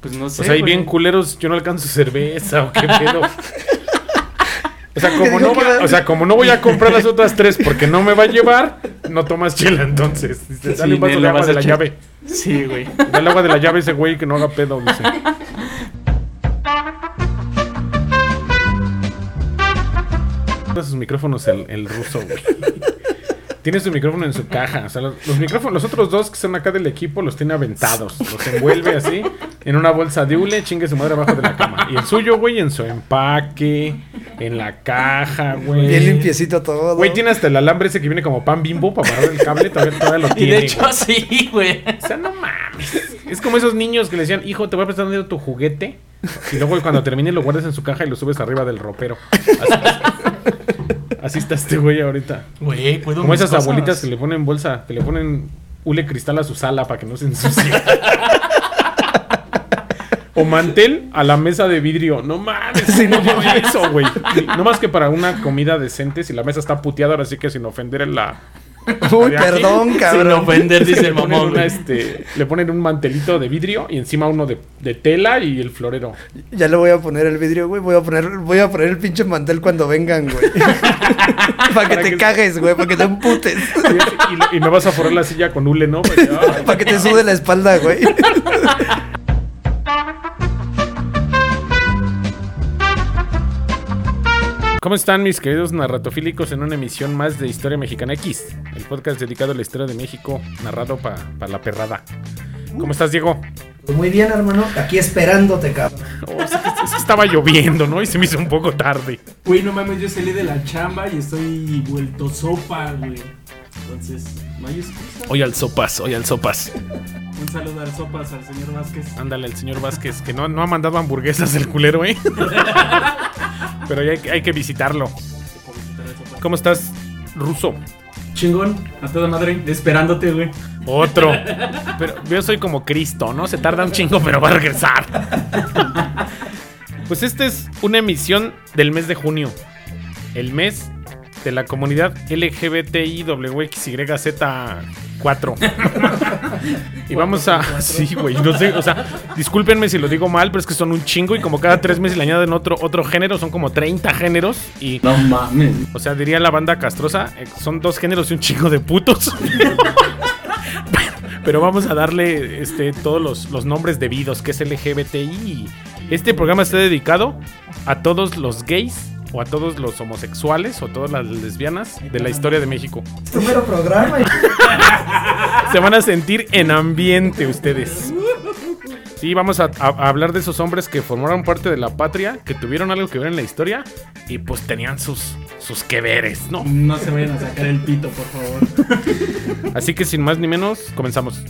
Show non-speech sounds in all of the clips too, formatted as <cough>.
Pues no sé. O sea, hay bien culeros, yo no alcanzo cerveza o qué pedo. O sea, como no, va- o sea, como no voy a comprar las otras tres porque no me va a llevar, no tomas chela entonces. Dice, Sí, un vaso de la agua de la llave. Sí, güey. Dale agua de la llave ese güey que no haga pedo, dice. sus micrófonos el, el ruso, güey. Tiene su micrófono en su caja. O sea, los, los micrófonos, los otros dos que son acá del equipo los tiene aventados. Los envuelve así en una bolsa de hule, chingue su madre abajo de la cama. Y el suyo, güey, en su empaque, en la caja, güey. Bien limpiecito todo. Güey, tiene hasta el alambre ese que viene como pan bimbo para parar el cable. Todavía, todavía lo Y tiene. de hecho, güey. sí, güey. O sea, no mames. Es como esos niños que le decían, hijo, te voy a prestar dinero tu juguete. Y luego cuando termine lo guardas en su caja y lo subes arriba del ropero. Así, así está este güey ahorita. Güey, puedo Como esas cosas. abuelitas que le ponen bolsa, que le ponen hule cristal a su sala para que no se ensucie. O mantel a la mesa de vidrio. No mames, no mames eso, güey. No más que para una comida decente, si la mesa está puteada, ahora sí que sin ofender en la. <laughs> Uy, perdón, Sin cabrón. ofender, dice <laughs> le el ponen, mamón. una, güey. este, le ponen un mantelito de vidrio y encima uno de, de tela y el florero. Ya le voy a poner el vidrio, güey. Voy a poner, voy a poner el pinche mantel cuando vengan, güey. <laughs> para que Para te que- cagues, güey. Para que te emputes. Y, no vas a forrar la silla con hule, ¿no? Para que te sude la espalda, güey. ¿Cómo están mis queridos narratofílicos en una emisión más de Historia Mexicana X? El podcast dedicado a la historia de México, narrado para la perrada. ¿Cómo estás, Diego? Pues muy bien, hermano. Aquí esperándote, cabrón. Oh, es, que, es que estaba lloviendo, ¿no? Y se me hizo un poco tarde. Güey, no mames, yo salí de la chamba y estoy vuelto sopa, güey. Entonces, no hay excusa. Hoy al sopas, hoy al sopas. Un saludo al sopas al señor Vázquez. Ándale, el señor Vázquez, que no, no ha mandado hamburguesas el culero, ¿eh? <laughs> Pero hay, que- hay que visitarlo. ¿Cómo estás, ruso? Chingón, a toda madre, esperándote, güey. Otro. Pero yo soy como Cristo, ¿no? Se tarda un chingo, pero va a regresar. Pues esta es una emisión del mes de junio. El mes de la comunidad LGBTIWXYZ4. y vamos a. <laughs> Sí, güey. No sé, o sea, discúlpenme si lo digo mal, pero es que son un chingo y como cada tres meses le añaden otro, otro género, son como 30 géneros. Y. No mames. O sea, diría la banda castrosa, eh, son dos géneros y un chingo de putos. <laughs> Pero vamos a darle este, todos los, los nombres debidos, que es LGBTI. Este programa está dedicado a todos los gays o a todos los homosexuales o a todas las lesbianas de la historia de México. Primero programa. <laughs> Se van a sentir en ambiente ustedes. Sí, vamos a, a- a hablar de esos hombres que formaron parte de la patria, que tuvieron algo que ver en la historia y pues tenían sus, sus que veres, ¿no? No se vayan a sacar el pito, por favor. Así que sin más ni menos, comenzamos.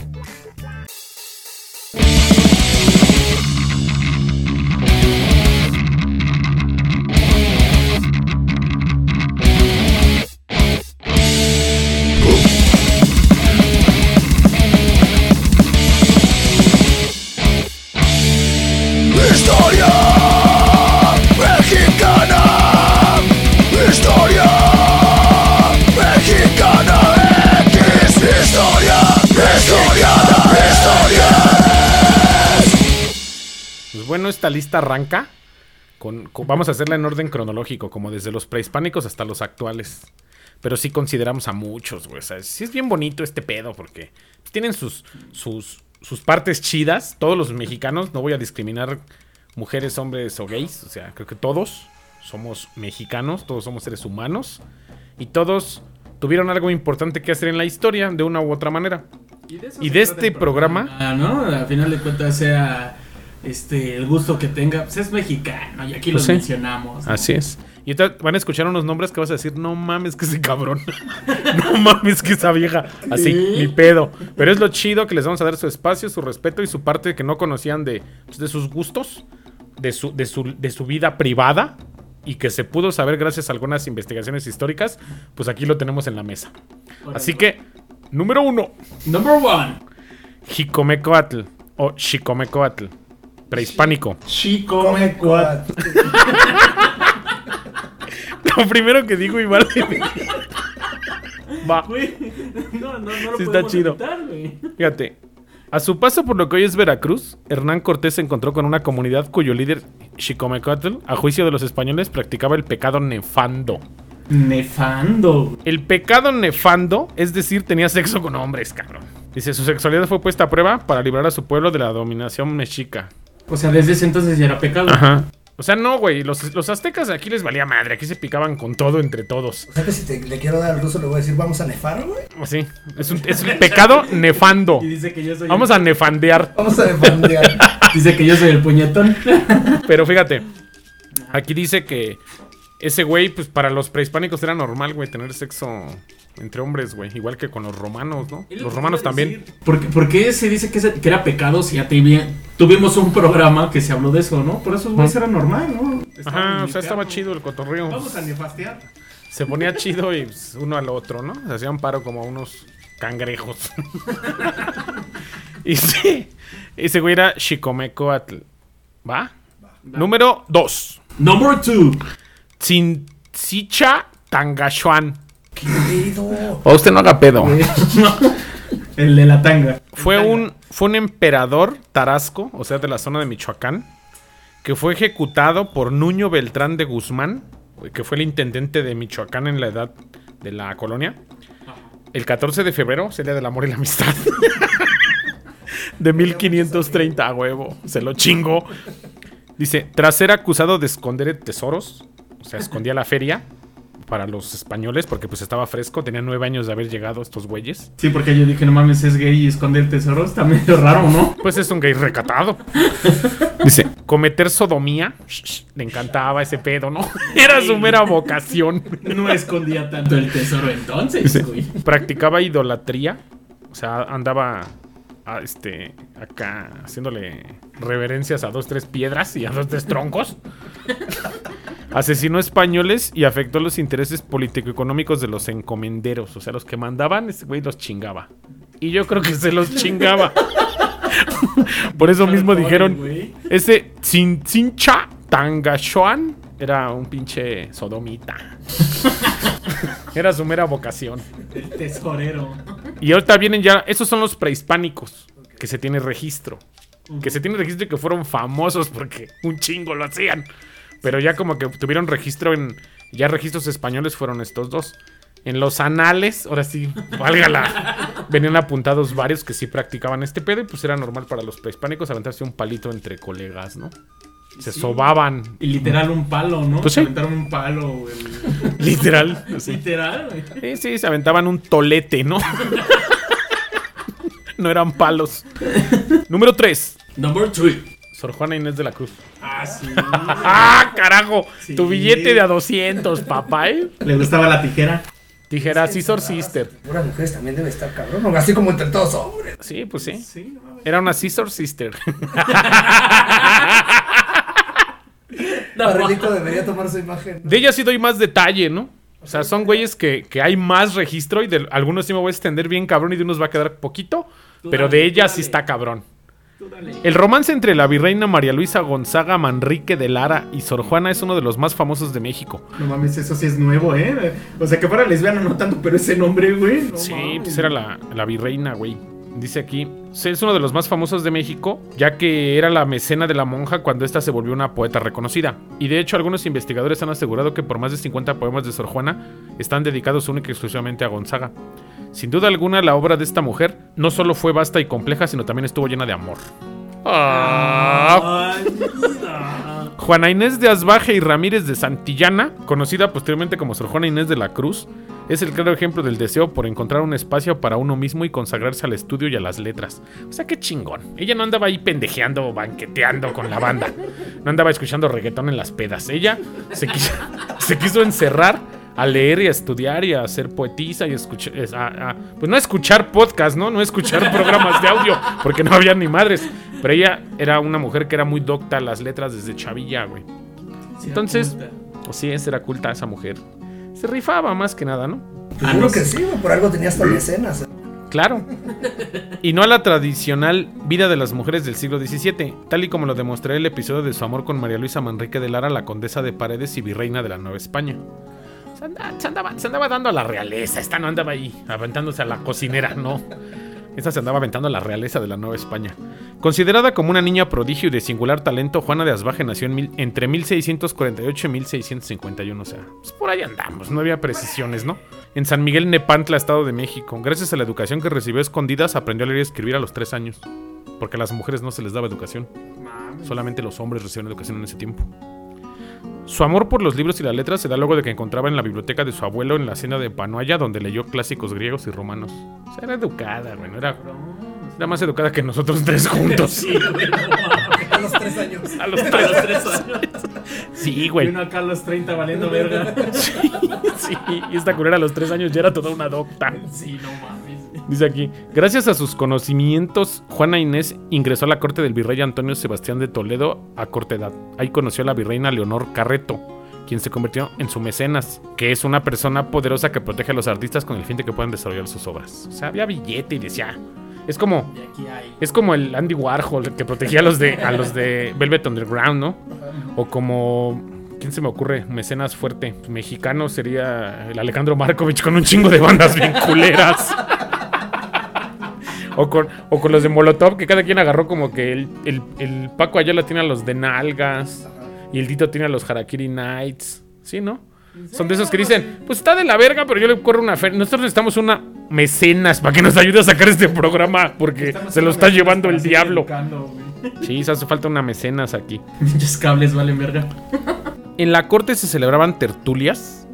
Esta lista arranca con, con- vamos a hacerla en orden cronológico, como desde los prehispánicos hasta los actuales. Pero sí consideramos a muchos, güey. O sea, sí es bien bonito este pedo porque tienen sus, sus, sus partes chidas. Todos los mexicanos, no voy a discriminar mujeres, hombres o gays. O sea, creo que todos somos mexicanos, todos somos seres humanos. Y todos tuvieron algo importante que hacer en la historia de una u otra manera. Y de este el programa- Ah, ¿no? Al final de cuentas sea este el gusto que tenga, pues es mexicano y aquí Pues sí. mencionamos. ¿no? Así es. Y van a escuchar unos nombres que vas a decir, no mames que ese cabrón. <laughs> no mames que esa vieja. Así, Sí. ni pedo. Pero es lo chido que les vamos a dar su espacio, su respeto y su parte que no conocían de, pues, de sus gustos, de su, de, su, de su vida privada. Y que se pudo saber gracias a algunas investigaciones históricas. Pues aquí lo tenemos en la mesa. Así que, número uno, Number one, Jicomecoatl o Xicomecoatl. Prehispánico. Chico Come. <laughs> Lo primero que digo igual. Va. Güey, no, no, no lo Sí está chido. evitar, güey. Fíjate, A su paso por lo que hoy es Veracruz, Hernán Cortés se encontró con una comunidad cuyo líder, Xicomecatl, a juicio de los españoles, practicaba el pecado nefando. Nefando. El pecado nefando, es decir, tenía sexo con hombres, cabrón. Dice, su sexualidad fue puesta a prueba para librar a su pueblo de la dominación mexica. O sea, desde ese entonces ya era pecado. Ajá. O sea, no, güey, los, los aztecas aquí les valía madre, aquí se picaban con todo entre todos. O sea que si te, le quiero dar al ruso le voy a decir, vamos a nefar, güey. Así, es un, es un pecado nefando. Y dice que yo soy. Vamos a nefandear. Vamos a nefandear. <laughs> Dice que yo soy el puñetón. Pero fíjate, aquí dice que ese güey, pues para los prehispánicos era normal, güey, tener sexo entre hombres, güey. Igual que con los romanos, ¿no? Los romanos también. ¿Por qué, se dice que, era pecado si ya te tuvimos un programa que se habló de eso, ¿no? Por eso, güey, ¿Ah? era normal, ¿no? Estaba Ajá, o sea, estaba chido el cotorreo. Vamos a nefastear. Se ponía chido y pues, uno al otro, ¿no? Se hacían paro como unos cangrejos. <laughs> y sí, ese güey era Chicomecoatl. ¿Va? Va. Número 2. Número 2. Sin Tangashuan. ¿Qué pedo? O usted no haga pedo. <laughs> el de la tanga. Fue un, fue un emperador tarasco, o sea, de la zona de Michoacán, que fue ejecutado por Nuño Beltrán de Guzmán, que fue el intendente de Michoacán en la edad de la colonia. El 14 de febrero, Sería del Amor y la Amistad. <laughs> de 1530, a huevo. Se lo chingo. Dice, tras ser acusado de esconder tesoros, o sea, escondía la feria para los españoles porque pues estaba fresco, tenía nueve años de haber llegado estos güeyes. Sí, porque yo dije, no mames, es gay y esconder tesoros. Está medio raro, ¿no? Pues es un gay recatado. <laughs> Dice, cometer sodomía. Le encantaba ese pedo, ¿no? <laughs> Era su mera vocación. No escondía tanto el tesoro entonces, Dice, güey. practicaba idolatría. O sea, andaba a, este acá haciéndole reverencias a dos, tres piedras y a dos, tres troncos. <laughs> Asesinó españoles y afectó los intereses político-económicos de los encomenderos. O sea, los que mandaban, ese güey los chingaba. Y yo creo que se los chingaba. <laughs> Por eso mismo dijeron, ese Tzintzintcha Tangashuan era un pinche sodomita. <laughs> era su mera vocación. El tesorero. Y ahorita vienen ya, esos son los prehispánicos, que se tiene registro. Que se tiene registro y que fueron famosos porque un chingo lo hacían. Pero ya como que tuvieron registro en, ya registros españoles fueron estos dos. En los anales, ahora sí, válgala, venían apuntados varios que sí practicaban este pedo y pues era normal para los prehispánicos aventarse un palito entre colegas, ¿no? Se sobaban, Y literal un palo, ¿no? Pues Se sí. aventaron un palo, güey. <laughs> literal. Literal, Sí, sí, se aventaban un tolete, ¿no? <laughs> no eran palos. Número 3. Number three. Sor Juana Inés de la Cruz. Ah, sí. ¡Ah, carajo! Sí. Tu billete de a 200, papá, ¿eh? Le gustaba la tijera. Dijera Scissor Sister. Puras mujeres también debe estar cabrón. ¿no? Así como entre todos hombres. Sí, pues sí. Sí, no. Era una Scissor Sister. <laughs> Barrilito debería tomar su imagen. De ella sí doy más detalle, ¿no? O sea, son güeyes que, que hay más registro y de algunos sí me voy a extender bien cabrón y de unos va a quedar poquito. Tú Pero dale, de ella sí está cabrón. El romance entre la virreina María Luisa Gonzaga Manrique de Lara y Sor Juana es uno de los más famosos de México. No mames, eso sí es nuevo, ¿eh? O sea, que fuera lesbiana no tanto, pero ese nombre, güey. no Sí, mames. pues era la, la virreina, güey. Dice aquí, es uno de los más famosos de México, ya que era la mecena de la monja cuando ésta se volvió una poeta reconocida. Y de hecho, algunos investigadores han asegurado que por más de 50 poemas de Sor Juana están dedicados única y exclusivamente a Gonzaga. Sin duda alguna, la obra de esta mujer no solo fue vasta y compleja, sino también estuvo llena de amor. Ah. Vida. Juana Inés de Asbaje y Ramírez de Santillana, conocida posteriormente como Sor Juana Inés de la Cruz, es el claro ejemplo del deseo por encontrar un espacio para uno mismo y consagrarse al estudio y a las letras. O sea, qué chingón. Ella no andaba ahí pendejeando o banqueteando con la banda. No andaba escuchando reggaetón en las pedas. Ella se quiso, <laughs> se quiso encerrar a leer y a estudiar y a ser poetisa y a escuchar, es- a- a- pues no a escuchar podcast, ¿no? No a escuchar <laughs> programas de audio, porque no había ni madres. Pero ella era una mujer que era muy docta a las letras desde chavilla, güey. Entonces-. O sí, esa era culta esa mujer. Se rifaba más que nada, ¿no? Ah, no que sí, güey. Por algo tenía hasta mecenas. Claro. Y no a la tradicional vida de las mujeres del siglo XVII, tal y como lo demostré el episodio de su amor con María Luisa Manrique de Lara, la condesa de Paredes y virreina de la Nueva España. Se andaba, se andaba- se andaba dando a la realeza, esta no andaba ahí aventándose a la cocinera, no. Esta se andaba aventando a la realeza de la Nueva España. Considerada como una niña prodigio y de singular talento, Juana de Asbaje nació en mil- entre 1648 y 1651. O sea, pues por ahí andamos, no había precisiones, ¿no? En San Miguel Nepantla, Estado de México. Gracias a la educación que recibió a escondidas, aprendió a leer y escribir a los tres años. Porque a las mujeres no se les daba educación. Solamente los hombres recibían educación en ese tiempo. Su amor por los libros y las letras se da luego de que encontraba en la biblioteca de su abuelo en la cena de Panoaya, donde leyó clásicos griegos y romanos. O sea, era educada, güey, no era, era más educada que nosotros tres juntos. Sí, güey, no. A los tres años. A los A tres. los tres años. Sí, Y güey. uno acá a los 30 valiendo verga. Sí, y esta culera a los tres años ya era toda una docta. Sí, no mames. Dice aquí, gracias a sus conocimientos, Juana Inés ingresó a la corte del virrey Antonio Sebastián de Toledo a corta edad. Ahí conoció a la virreina Leonor Carreto, quien se convirtió en su mecenas, que es una persona poderosa que protege a los artistas con el fin de que puedan desarrollar sus obras. O sea, había billete y decía, es como es como el Andy Warhol que protegía a los de a los de Velvet Underground, ¿no? O como ¿quién se me ocurre? Mecenas fuerte, mexicano sería el Alejandro Markovich con un chingo de bandas bien culeras. <laughs> O con, o con los de Molotov, que cada quien agarró como que el, el, el Paco Ayala tiene a los de Nalgas y el Tito tiene a los Harakiri Knights. ¿Sí, no? Son de esos que dicen, pues está de la verga, pero yo le corro una feria. Nosotros necesitamos una mecenas para que nos ayude a sacar este programa, porque Estamos se lo está llevando el diablo. Sí, se hace falta una mecenas aquí. <laughs> Pinches cables valen verga. En la corte se celebraban tertulias,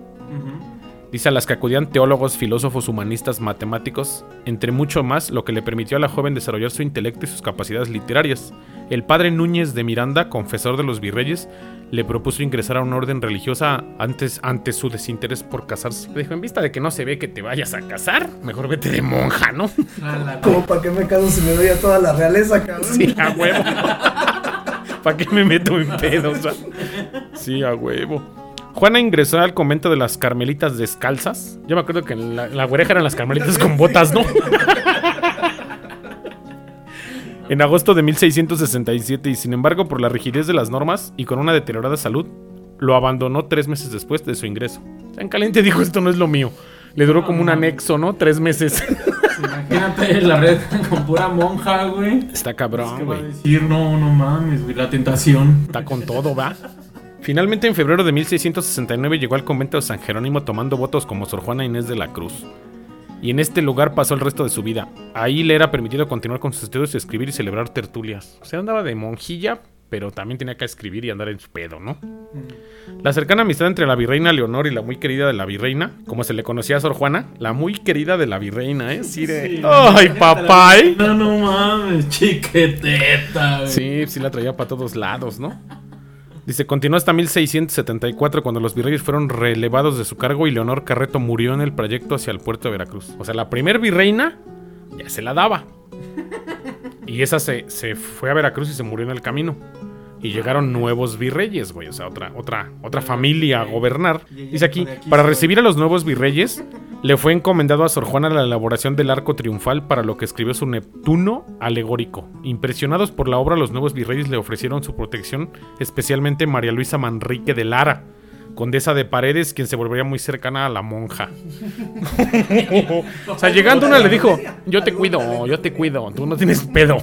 dice a las que acudían teólogos, filósofos, humanistas, matemáticos, entre mucho más, lo que le permitió a la joven desarrollar su intelecto y sus capacidades literarias. El padre Núñez de Miranda, confesor de los virreyes, le propuso ingresar a una orden religiosa antes ante su desinterés por casarse. Le dijo, en vista de que no se ve que te vayas a casar, mejor vete de monja, ¿no? Jala, <laughs> Como para qué me caso si me doy a toda la realeza, cabrón. Sí, a huevo. <laughs> ¿Para qué me meto en pedos? Sí, a huevo. Juana ingresó al convento de las Carmelitas Descalzas. Yo me acuerdo que en la, la güereja eran las Carmelitas con botas, ¿no? <laughs> en agosto de 1667 y sin embargo por la rigidez de las normas y con una deteriorada salud, lo abandonó tres meses después de su ingreso. En caliente dijo esto no es lo mío. Le duró como un anexo, ¿no? Tres meses. <laughs> Imagínate la red con pura monja, güey. Está ¿Qué cabrón, va a güey. decir? No, no mames, güey. La tentación. Está con todo, ¿va? Finalmente, en febrero de 1669 llegó al convento de San Jerónimo tomando votos como Sor Juana Inés de la Cruz. Y en este lugar pasó el resto de su vida. Ahí le era permitido continuar con sus estudios, escribir y celebrar tertulias. O sea, andaba de monjilla, pero también tenía que escribir y andar en su pedo, ¿no? La cercana amistad entre la virreina Leonor y la muy querida de la virreina, como se le conocía a Sor Juana, la muy querida de la virreina, ¿eh? Sí, de... Sí, ¡Ay, papá! No, no mames, chiqueteta, güey. Sí, sí la traía para todos lados, ¿no? Dice, continuó hasta 1674 cuando los virreyes fueron relevados de su cargo y Leonor Carreto murió en el proyecto hacia el puerto de Veracruz. O sea, la primer virreina ya se la daba. Y esa se, se fue a Veracruz y se murió en el camino. Y llegaron nuevos virreyes, güey. O sea, otra, otra, otra familia a gobernar. Dice aquí, para recibir a los nuevos virreyes, le fue encomendado a Sor Juana la elaboración del arco triunfal para lo que escribió su Neptuno alegórico. Impresionados por la obra, los nuevos virreyes le ofrecieron su protección, especialmente María Luisa Manrique de Lara, condesa de Paredes, quien se volvería muy cercana a la monja. <laughs> o sea, llegando una le dijo, yo te cuido, yo te cuido, tú no tienes pedo.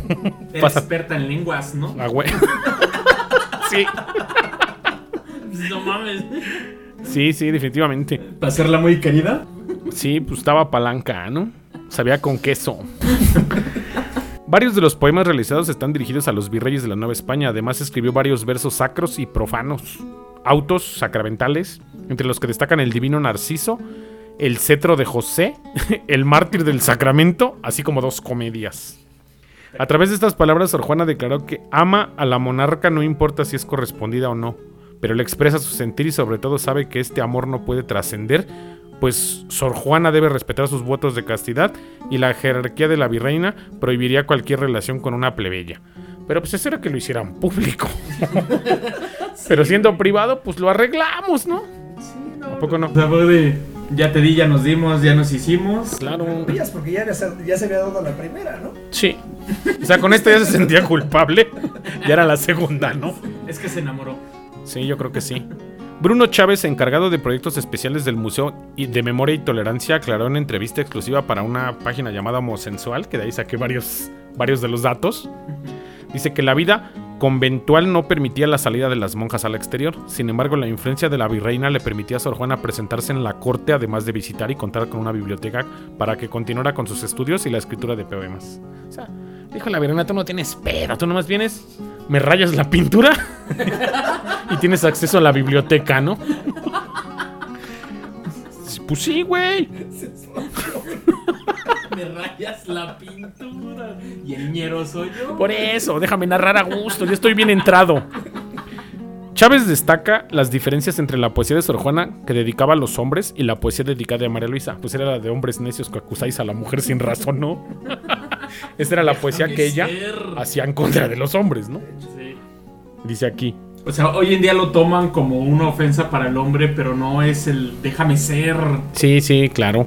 Eres experta en lenguas, ¿no? Ah, güey. <laughs> sí, No mames. sí, sí, definitivamente. ¿Para hacerla muy querida? Sí, pues estaba palanca, ¿no? Sabía con queso. Varios de los poemas realizados están dirigidos a los virreyes de la Nueva España. Además, escribió varios versos sacros y profanos, autos sacramentales, entre los que destacan el Divino Narciso, el Cetro de José, <laughs> el Mártir del Sacramento, así como dos comedias. A través de estas palabras, Sor Juana declaró que ama a la monarca no importa si es correspondida o no, pero le expresa su sentir y sobre todo sabe que este amor no puede trascender, pues Sor Juana debe respetar sus votos de castidad y la jerarquía de la virreina prohibiría cualquier relación con una plebeya. Pero pues eso era que lo hicieran público. <laughs> Pero siendo privado, pues lo arreglamos, ¿no? ¿A poco no? Ya te di, ya nos dimos, ya nos hicimos. Claro. Porque ya, se- ya se había dado la primera, ¿no? Sí. O sea, con esto ya se sentía culpable. Ya era la segunda, ¿no? Es que se enamoró. Sí, yo creo que sí. Bruno Chávez, encargado de proyectos especiales del Museo y- de Memoria y Tolerancia, aclaró en entrevista exclusiva para una página llamada Homosensual, que de ahí saqué varios, varios de los datos. Dice que la vida conventual no permitía la salida de las monjas al exterior. Sin embargo, la influencia de la virreina le permitía a Sor Juana presentarse en la corte, además de visitar y contar con una biblioteca para que continuara con sus estudios y la escritura de poemas. O sea, dijo la virreina, tú no tienes pedo, tú nomás vienes, me rayas la pintura <laughs> y tienes acceso a la biblioteca, ¿no? <laughs> Pues sí, güey. Me rayas la pintura. Y el ñero soy yo. Por eso, déjame narrar a gusto, yo estoy bien entrado. Chávez destaca las diferencias entre la poesía de Sor Juana que dedicaba a los hombres y la poesía dedicada a María Luisa. Pues era la de hombres necios que acusáis a la mujer sin razón, ¿no? <laughs> Esa era la poesía que ella hacía en contra de los hombres, ¿no? Sí. Dice aquí. O sea, hoy en día lo toman como una ofensa para el hombre, pero no es el déjame ser. Sí, sí, claro.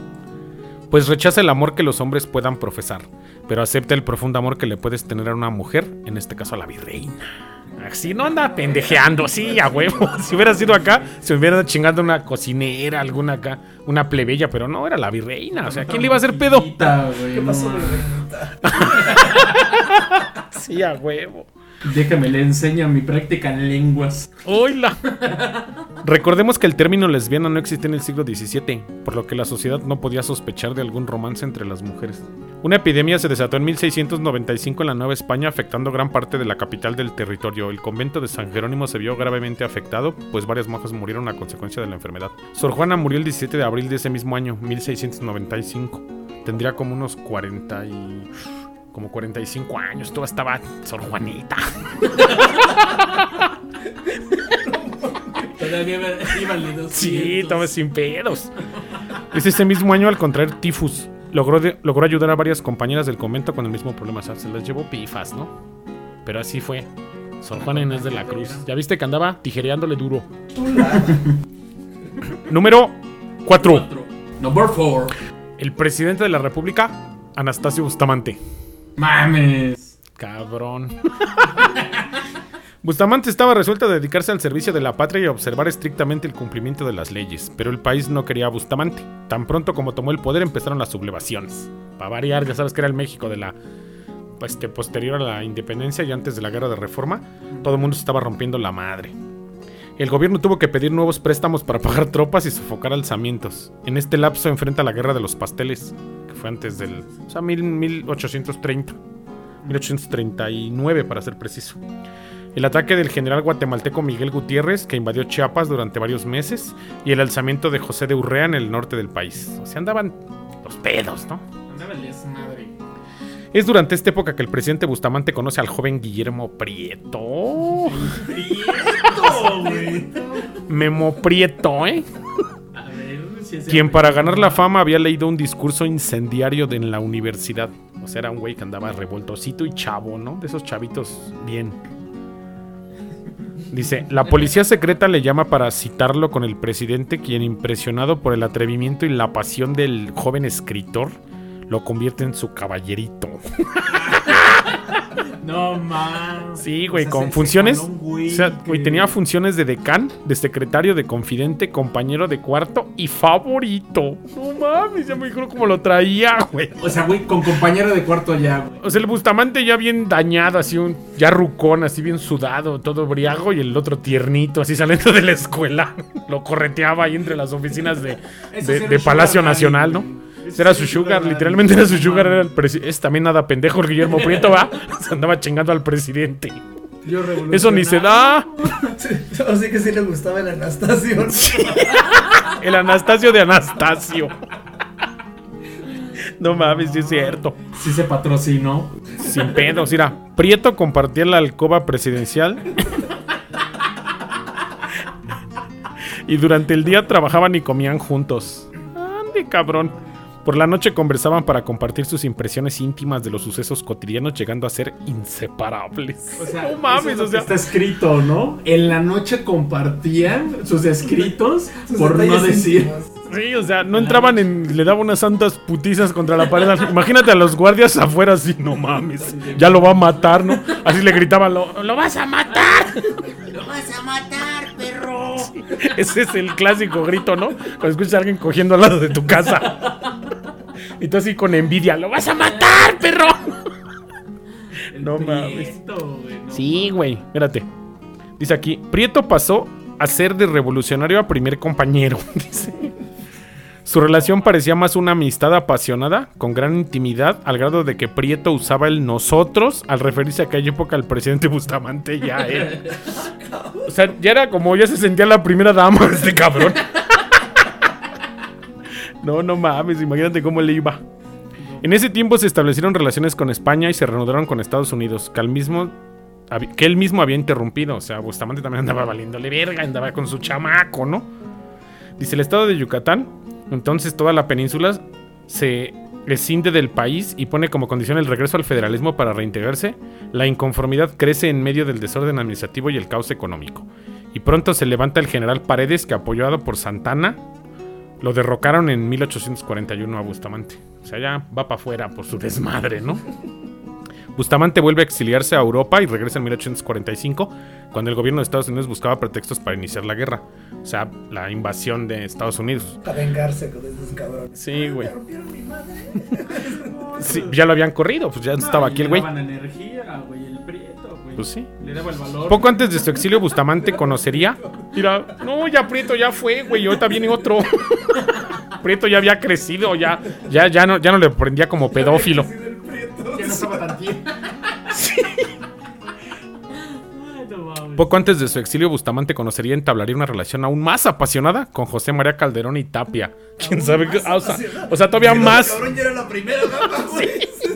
Pues rechaza el amor que los hombres puedan profesar, pero acepta el profundo amor que le puedes tener a una mujer, en este caso a la virreina. Así no anda pendejeando, sí, a huevo. <laughs> Si hubiera sido acá, se hubiera chingando una cocinera, alguna acá, una plebeya, pero no, era la virreina. O sea, ¿quién le iba a hacer pedo? ¿Qué pasó, <laughs> Sí, a huevo. Déjame, le enseño mi práctica en lenguas. ¡Hola! <laughs> Recordemos que el término lesbiana no existía en el siglo XVII, por lo que la sociedad no podía sospechar de algún romance entre las mujeres. Una epidemia se desató en 1695 en la Nueva España, afectando gran parte de la capital del territorio. El convento de San Jerónimo se vio gravemente afectado, pues varias monjas murieron a consecuencia de la enfermedad. Sor Juana murió el 17 de abril de ese mismo año, 1695. Tendría como unos 40 y... como 45 años, toda estaba Sor Juanita. Todavía iba- iba al de 200. Sí, estaba sin pedos. Es ese mismo año al contraer tifus. Logró, de- logró ayudar a varias compañeras del convento con el mismo problema. O sea, se las llevó pifas, ¿no? Pero así fue. Sor Juana Inés de la Cruz. ¿Ya viste que andaba tijereándole duro? Número 4. Cuatro. Number four. El presidente de la República, Anastasio Bustamante. Mames. Cabrón. Bustamante estaba resuelto a dedicarse al servicio de la patria y a observar estrictamente el cumplimiento de las leyes, pero el país no quería a Bustamante. Tan pronto como tomó el poder empezaron las sublevaciones. Para variar, ya sabes que era el México de la que posterior a la independencia y antes de la guerra de reforma, todo el mundo se estaba rompiendo la madre. El gobierno tuvo que pedir nuevos préstamos para pagar tropas y sofocar alzamientos. En este lapso enfrenta la guerra de los pasteles, que fue antes del. O sea, mil- 1830. 1839 para ser preciso. El ataque del general guatemalteco Miguel Gutiérrez, que invadió Chiapas durante varios meses, y el alzamiento de José de Urrea en el norte del país. O sea, andaban los pedos, ¿no? Es durante esta época que el presidente Bustamante conoce al joven Guillermo Prieto. Prieto, güey. Memo Prieto, ¿eh? A ver Quien para ganar la fama había leído un discurso incendiario de en la universidad. O sea, era un güey que andaba revoltosito y chavo, ¿no? De esos chavitos bien. Dice, la policía secreta le llama para citarlo con el presidente, quien impresionado por el atrevimiento y la pasión del joven escritor, lo convierte en su caballerito. <laughs> No más. Sí, güey, O sea, con funciones. O sea, güey, tenía funciones de decán, de secretario, de confidente, compañero de cuarto y favorito. No mames, ya me dijeron cómo lo traía, güey. O sea, güey, con compañero de cuarto ya, güey. O sea, el Bustamante ya bien dañado, así un ya rucón, así bien sudado, todo briago, y el otro tiernito, así saliendo de la escuela. <laughs> Lo correteaba ahí entre las oficinas de, de- Palacio Nacional, ¿no? Era su sugar, literalmente era su sugar, era el. Es también nada pendejo el Guillermo Prieto, va. <laughs> Se andaba chingando al presidente. Yo Eso ni se da. Sea <laughs> que sí le gustaba el Anastasio. <laughs> El Anastasio de Anastasio. No mames, sí es cierto. Sí se patrocinó. Sin pedos, mira. Prieto compartía la alcoba presidencial. Y durante el día trabajaban y comían juntos. Ande, cabrón. Por la noche conversaban para compartir sus impresiones íntimas de los sucesos cotidianos, llegando a ser inseparables. O sea, no eso mames, es lo o que sea. está escrito, ¿no? En la noche compartían sus escritos, <laughs> Sus por no decir. íntimos. Sí, o sea, no entraban en. Le daba unas santas putizas contra la pared. Imagínate a los guardias afuera así, no mames. Ya lo va a matar, ¿no? Así le gritaban, lo, lo vas a matar. ¡Lo vas a matar, perro! Ese es el clásico grito, ¿no? Cuando escuchas a alguien cogiendo al lado de tu casa. Y tú así con envidia, lo vas a matar, perro. El No mames. Prieto, güey, no Sí, güey, espérate. Dice aquí, Prieto pasó a ser de revolucionario a primer compañero. <laughs> Dice. Su relación parecía más una amistad apasionada, con gran intimidad, al grado de que Prieto usaba el nosotros al referirse a aquella época al presidente Bustamante ya él. <laughs> O sea, ya era como, ya se sentía la primera dama de este cabrón. No, no mames, imagínate cómo le iba. En ese tiempo se establecieron relaciones con España y se reanudaron con Estados Unidos, que mismo que él mismo había interrumpido. O sea, Bustamante también andaba valiéndole verga, andaba con su chamaco, ¿no? Dice el estado de Yucatán, entonces toda la península se escinde del país y pone como condición el regreso al federalismo para reintegrarse. La inconformidad crece en medio del desorden administrativo y el caos económico. Y pronto se levanta el general Paredes, que apoyado por Santana, lo derrocaron en 1841 a Bustamante. O sea, ya va para afuera por su desmadre, ¿no? Bustamante vuelve a exiliarse a Europa y regresa en 1845, cuando el gobierno de Estados Unidos buscaba pretextos para iniciar la guerra. O sea, la invasión de Estados Unidos. A vengarse con estos cabrones. Sí, güey. Sí, ya lo habían corrido, pues ya estaba aquí el güey. Le daban energía, Pues sí. Le daba el valor. Poco antes de su exilio, Bustamante conocería. Mira, no, ya Prieto ya fue, güey. y Ahorita viene otro. Prieto ya había crecido, ya, ya, ya no, ya no le prendía como pedófilo. Ya no estaba tan <laughs> no. Poco antes de su exilio, Bustamante conocería y entablaría una relación aún más apasionada con José María Calderón y Tapia. ¿Quién sabe qué? Ah, o, sea, o sea, todavía Sí, no, más. Cabrón, ya era la primera dama, güey.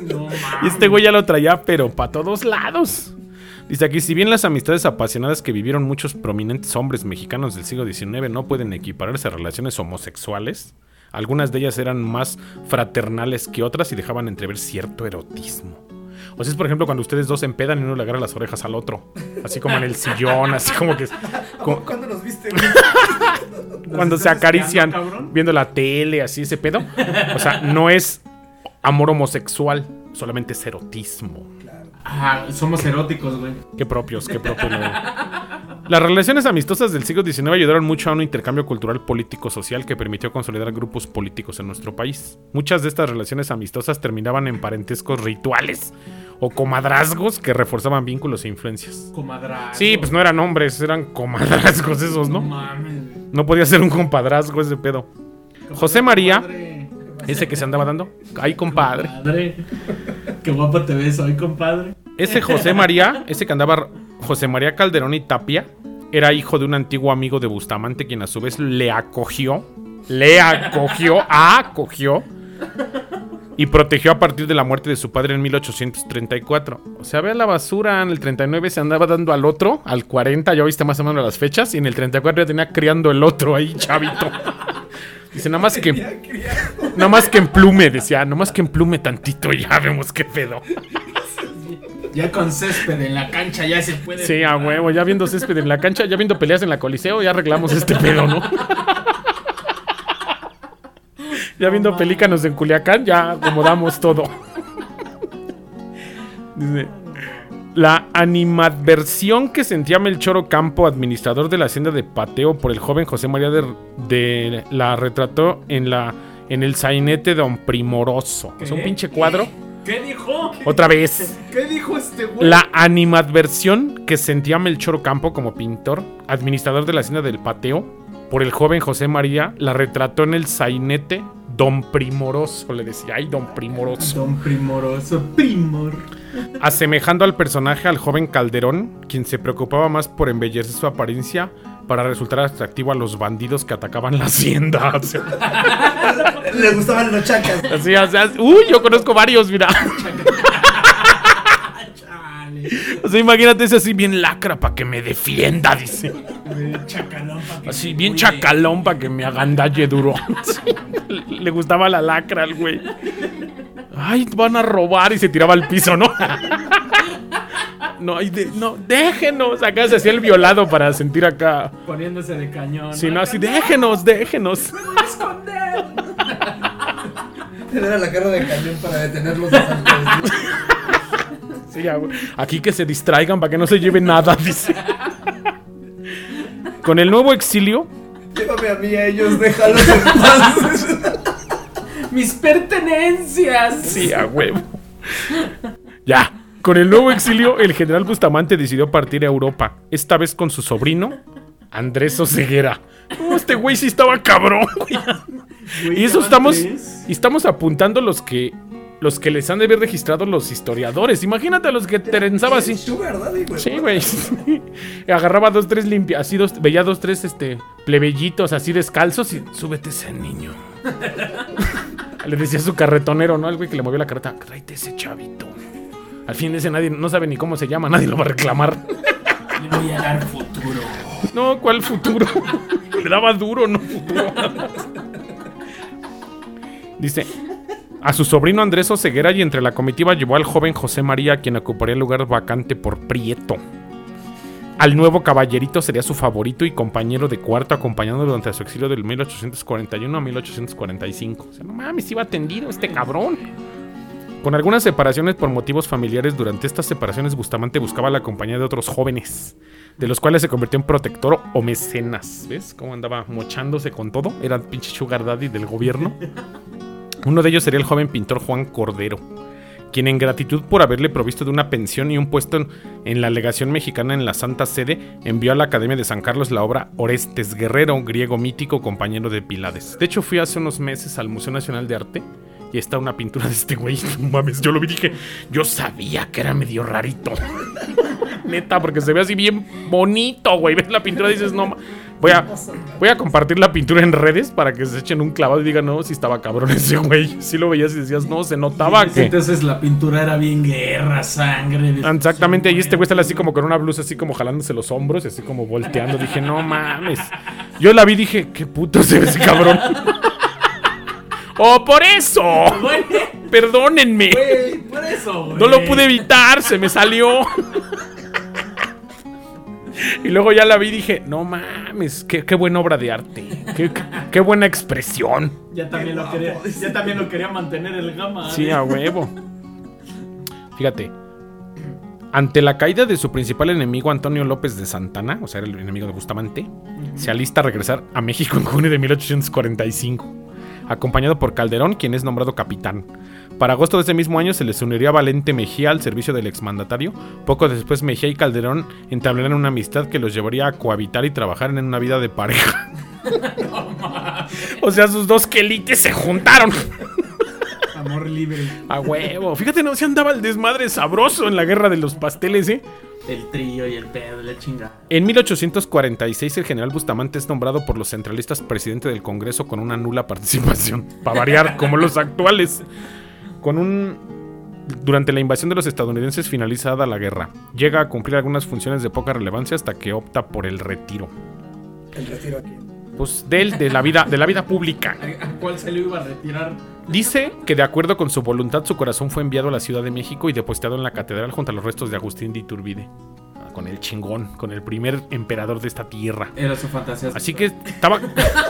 No mames. Y este güey ya lo traía, pero para todos lados. Dice aquí, si bien las amistades apasionadas que vivieron muchos prominentes hombres mexicanos del siglo XIX no pueden equipararse a relaciones homosexuales, algunas de ellas eran más fraternales que otras y dejaban entrever cierto erotismo. O sea, es por ejemplo cuando ustedes dos se empedan y uno le agarra las orejas al otro. Así como en el sillón, así como que... como- ¿Cuándo nos viste, <laughs> cuando se acarician viendo la tele, así ese pedo. O sea, no es amor homosexual, solamente es erotismo. Ah, somos eróticos, güey. Qué propios, qué propios. Las relaciones amistosas del siglo XIX ayudaron mucho a un intercambio cultural político-social que permitió consolidar grupos políticos en nuestro país. Muchas de estas relaciones amistosas terminaban en parentescos rituales o comadrazgos que reforzaban vínculos e influencias. Comadrazgo. Sí, pues no eran hombres, eran comadrazgos esos, No ¿no? mames. güey. No podía ser un compadrazgo ese pedo. José María. Ese que se andaba dando. Ay, compadre. Compadre. Qué guapo te ves hoy, compadre. Ese José María, ese que andaba José María Calderón y Tapia, era hijo de un antiguo amigo de Bustamante, quien a su vez le acogió, le acogió, acogió y protegió a partir de la muerte de su padre en 1834. O sea, ve la basura, en el 39 se andaba dando al otro, al 40 ya viste más o menos las fechas, y en el 34 ya tenía criando el otro ahí, chavito. Dice, nada más que, <laughs> nada más que emplume, decía, nada más que emplume tantito y <laughs> ya vemos qué pedo. Ya con césped en la cancha ya se puede. Sí, a huevo, ya viendo césped en la cancha, ya viendo peleas en la Coliseo, ya arreglamos este pedo, ¿no? ya viendo pelícanos en Culiacán, ya acomodamos todo. <laughs> Dice, la animadversión que sentía Melchor Ocampo, administrador de la hacienda de Pateo, por el joven José María de, de- la retrató en la en el sainete Don Primoroso. Es un ¿Qué? pinche cuadro. ¿Qué dijo? Otra vez. ¿Qué dijo este güey? La animadversión que sentía Melchor Ocampo como pintor, administrador de la hacienda del Pateo, por el joven José María, la retrató en el sainete Don Primoroso, le decía, ay, Don Primoroso, Don Primoroso, Primor. asemejando al personaje al joven Calderón, quien se preocupaba más por embellecer su apariencia para resultar atractivo a los bandidos que atacaban la hacienda. <laughs> O sea, <laughs> Le gustaban los chacas. así, o sea, uy, yo conozco varios, mira. <laughs> Chale. O sea, imagínate ese así bien lacra para que me defienda, dice. Chacalón, pa' que Así, bien cuide. chacalón para que me agandalle duro. Sí, <laughs> le- gustaba la lacra al güey. Ay, van a robar y se tiraba al piso, ¿no? <laughs> No, de- no, déjenos. Acá se hacía el violado para sentir acá. Poniéndose de cañón. Si no, así, déjenos, déjenos. Era la cara de cañón para detener los asaltos. <laughs> Sí, ya. Aquí que se distraigan para que no se lleven nada, <laughs> dice. Con el nuevo exilio, Llévame a mí a ellos, déjalos en paz. <laughs> Mis pertenencias. Sí, a huevo. Ya. Con el nuevo exilio, el general Bustamante decidió partir a Europa. Esta vez con su sobrino, Andrés Oseguera. No, este güey sí estaba cabrón, güey. Y eso estamos, y estamos apuntando los que los que les han de haber registrado los historiadores. Imagínate a los que trenzaba así. Daddy, güey. <laughs> Sí, güey. Agarraba dos, tres limpias, así dos, veía dos, tres, este, plebellitos así descalzos y súbete ese niño. <laughs> Le decía a su carretonero, ¿no? Al güey que le movió la carreta, tráete ese chavito. Al fin ese nadie, no sabe ni cómo se llama, nadie lo va a reclamar. Le voy a dar futuro. No, ¿cuál futuro? <laughs> Le daba duro, no futuro. Dice, a su sobrino Andrés Oseguera y entre la comitiva llevó al joven José María, quien ocuparía el lugar vacante por Prieto. Al nuevo caballerito sería su favorito y compañero de cuarto, acompañando durante su exilio del 1841 a 1845. O sea, no mames, iba atendido este cabrón. Con algunas separaciones por motivos familiares, durante estas separaciones Bustamante buscaba la compañía de otros jóvenes, de los cuales se convirtió en protector o mecenas. ¿Ves cómo andaba mochándose con todo? Era pinche sugar daddy del gobierno. <laughs> Uno de ellos sería el joven pintor Juan Cordero, quien en gratitud por haberle provisto de una pensión y un puesto en, la legación mexicana en la Santa Sede, envió a la Academia de San Carlos la obra Orestes Guerrero, griego mítico, compañero de Pilades. De hecho, fui hace unos meses al Museo Nacional de Arte y está una pintura de este güey. <laughs> No mames, yo lo vi y dije, yo sabía que era medio rarito. <laughs> Neta, porque se ve así bien bonito, güey. Ves la pintura y dices, no, ma- voy a, voy a compartir la pintura en redes para que se echen un clavado y digan, no, si estaba cabrón ese güey. <laughs> Si lo veías y decías, no, se notaba que... Entonces la pintura era bien guerra, sangre. Exactamente, y este güey está así como con una blusa, así como jalándose los hombros y así como volteando. Dije, no mames. Yo la vi y dije, qué puto se ve ese cabrón. <laughs> ¡Oh, por eso! Güey, Perdónenme. güey, por eso, güey. No lo pude evitar, se me salió. <laughs> Y luego ya la vi y dije, no mames, qué, qué buena obra de arte. Qué, qué- qué buena expresión. Ya también, lo quería, ya también lo quería mantener el gama. Sí, ¿eh? a huevo. Fíjate. Ante la caída de su principal enemigo, Antonio López de Santana, o sea, era el enemigo de Bustamante, se alista a regresar a México en junio de 1845, acompañado por Calderón, quien es nombrado capitán. Para agosto de ese mismo año se les uniría Valente Mejía al servicio del exmandatario. Poco después Mejía y Calderón entablaron una amistad que los llevaría a cohabitar y trabajar en una vida de pareja. <laughs> o sea, sus dos quelites se juntaron. Amor libre. A huevo. Fíjate, no se andaba el desmadre sabroso en la guerra de los pasteles, ¿eh? El trío y el pedo, la chingada. En 1846 el general Bustamante es nombrado por los centralistas presidente del Congreso con una nula participación, para variar, como los actuales. Con un durante la invasión de los estadounidenses finalizada la guerra, llega a cumplir algunas funciones de poca relevancia hasta que opta por el retiro. El retiro aquí. Pues de él, de la vida, de la vida pública. ¿A, <laughs> a cuál se lo iba a retirar? Dice que de acuerdo con su voluntad su corazón fue enviado a la Ciudad de México y depositado en la catedral junto a los restos de Agustín de Iturbide. Ah, Con el chingón, con el primer emperador de esta tierra. Era su fantasía. Así que estaba.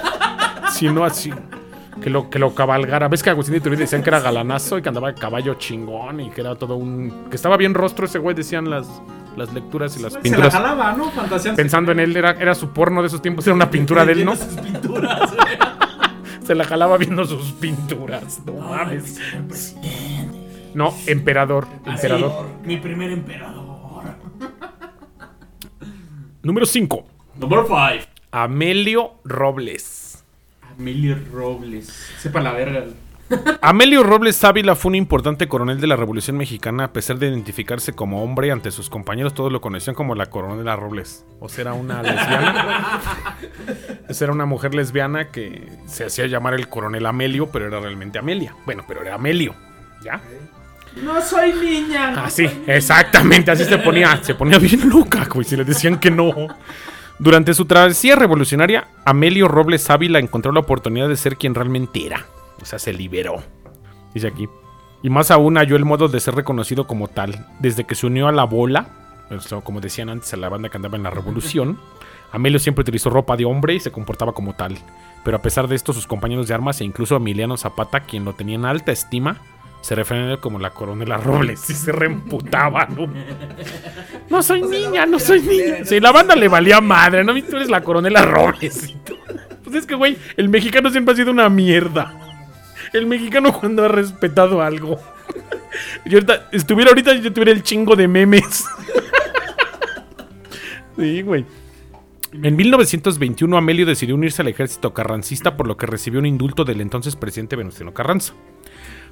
<laughs> si no así. Que lo, que lo cabalgara. ¿Ves que Agustín de Iturbide decían que era galanazo y que andaba a caballo chingón y que era todo un. que estaba bien rostro ese güey, decían las, las lecturas y las Se la jalaba, ¿no? Pensando en él, era, era su porno de esos tiempos, era una <laughs> pintura de él, ¿no? Sus pinturas. <laughs> Se la jalaba viendo sus pinturas. No mames. Emperador. Emperador. Así, mi primer emperador. Número 5. Number 5. Amelio Robles. Emilio Robles. Sepa la verga. Amelio Robles Ávila fue un importante coronel de la Revolución Mexicana, a pesar de identificarse como hombre ante sus compañeros, todos lo conocían como la coronela Robles. O sea, era una lesbiana. <laughs> Esa era una mujer lesbiana que se hacía llamar el coronel Amelio, pero era realmente Amelia. Bueno, pero era Amelio. ¿Ya? No soy niña. no Así, soy- exactamente, así se ponía, se ponía bien loca, güey, si le decían que no. Durante su travesía revolucionaria, Amelio Robles Ávila encontró la oportunidad de ser quien realmente era. O sea, se liberó. Dice aquí. Y más aún halló el modo de ser reconocido como tal. Desde que se unió a la bola, como decían antes, a la banda que andaba en la revolución. <laughs> Amelio siempre utilizó ropa de hombre y se comportaba como tal. Pero a pesar de esto, sus compañeros de armas e incluso Emiliano Zapata, quien lo tenía en alta estima, se referían como la coronela Robles y se reemputaba, ¿no? No soy niña, no soy niña. Sí, la banda le valía madre, ¿no? Tú eres la coronela Robles. Pues es que, güey, el mexicano siempre ha sido una mierda. El mexicano cuando ha respetado algo. Yo ahorita, estuviera ahorita, yo tuviera el chingo de memes. Sí, güey. En 1921 Amelio decidió unirse al ejército carrancista por lo que recibió un indulto del entonces presidente Venustiano Carranza.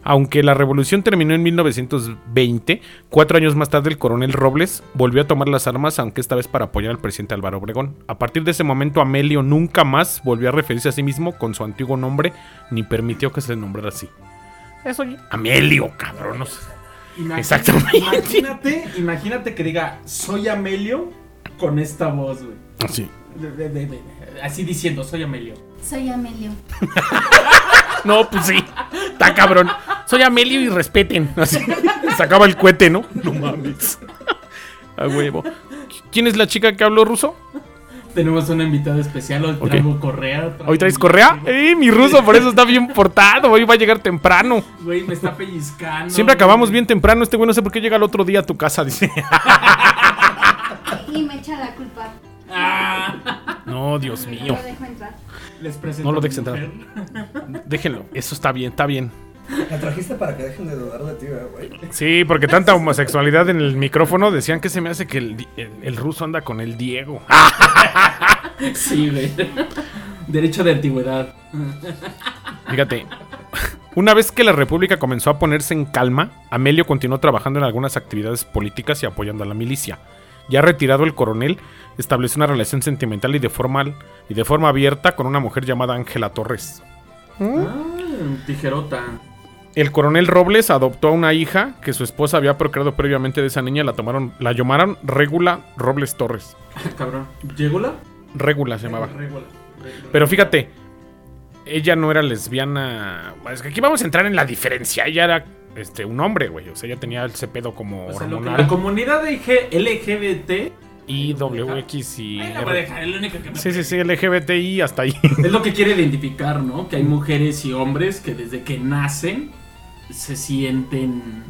Aunque la revolución terminó en 1920, cuatro años más tarde el coronel Robles volvió a tomar las armas, aunque esta vez para apoyar al presidente Álvaro Obregón. A partir de ese momento Amelio nunca más volvió a referirse a sí mismo con su antiguo nombre, ni permitió que se le nombrara así. Eso, Amelio, cabrón. Imagi- Exactamente. Imagínate, imagínate que diga, soy Amelio con esta voz, güey. Así. De- de- de- de- así diciendo, soy Amelio. Soy Amelio. <laughs> No, pues sí. Está cabrón. Soy Amelio y respeten. Así. Sacaba el cohete, ¿no? No mames. A huevo. ¿Quién es la chica que habló ruso? Tenemos una invitada especial, hoy traigo correa. traigo ¿Hoy traes correa? ¡Eh, mi ruso! Por eso está bien portado. Hoy va a llegar temprano. Güey, me está pellizcando. Siempre güey. acabamos bien temprano. Este güey no sé por qué llega el otro día a tu casa, dice. Y me echa la culpa. Ah, No, Dios mío. Lo dejo entrar. Les presento No lo dejes entrar. <laughs> Déjenlo. Eso está bien, está bien. La trajiste para que dejen de dudar de ti, ¿verdad, güey. Sí, porque tanta homosexualidad en el micrófono decían que se me hace que el, el- el ruso anda con el Diego. <laughs> Sí, güey. Derecho de antigüedad. Fíjate, una vez que la República comenzó a ponerse en calma, Amelio continuó trabajando en algunas actividades políticas y apoyando a la milicia. Ya retirado el coronel, estableció una relación sentimental y de, formal, y de forma abierta con una mujer llamada Ángela Torres. Ah, tijerota. El coronel Robles adoptó a una hija que su esposa había procreado previamente de esa niña, la tomaron, la llamaron Régula Robles Torres. Ah, cabrón. ¿Llególa? Régula se llamaba. Régula. Pero fíjate, ella no era lesbiana. Es que aquí vamos a entrar en la diferencia. Ella era este, un hombre, güey. O sea, ella tenía ese pedo como O sea, hormonal. la comunidad de IG LGBT. Y WX y. Ay, la voy a dejar, es lo único que me Sí, sí, sí, LGBTI hasta ahí. <laughs> Es lo que quiere identificar, ¿no? Que hay mujeres y hombres que desde que nacen se sienten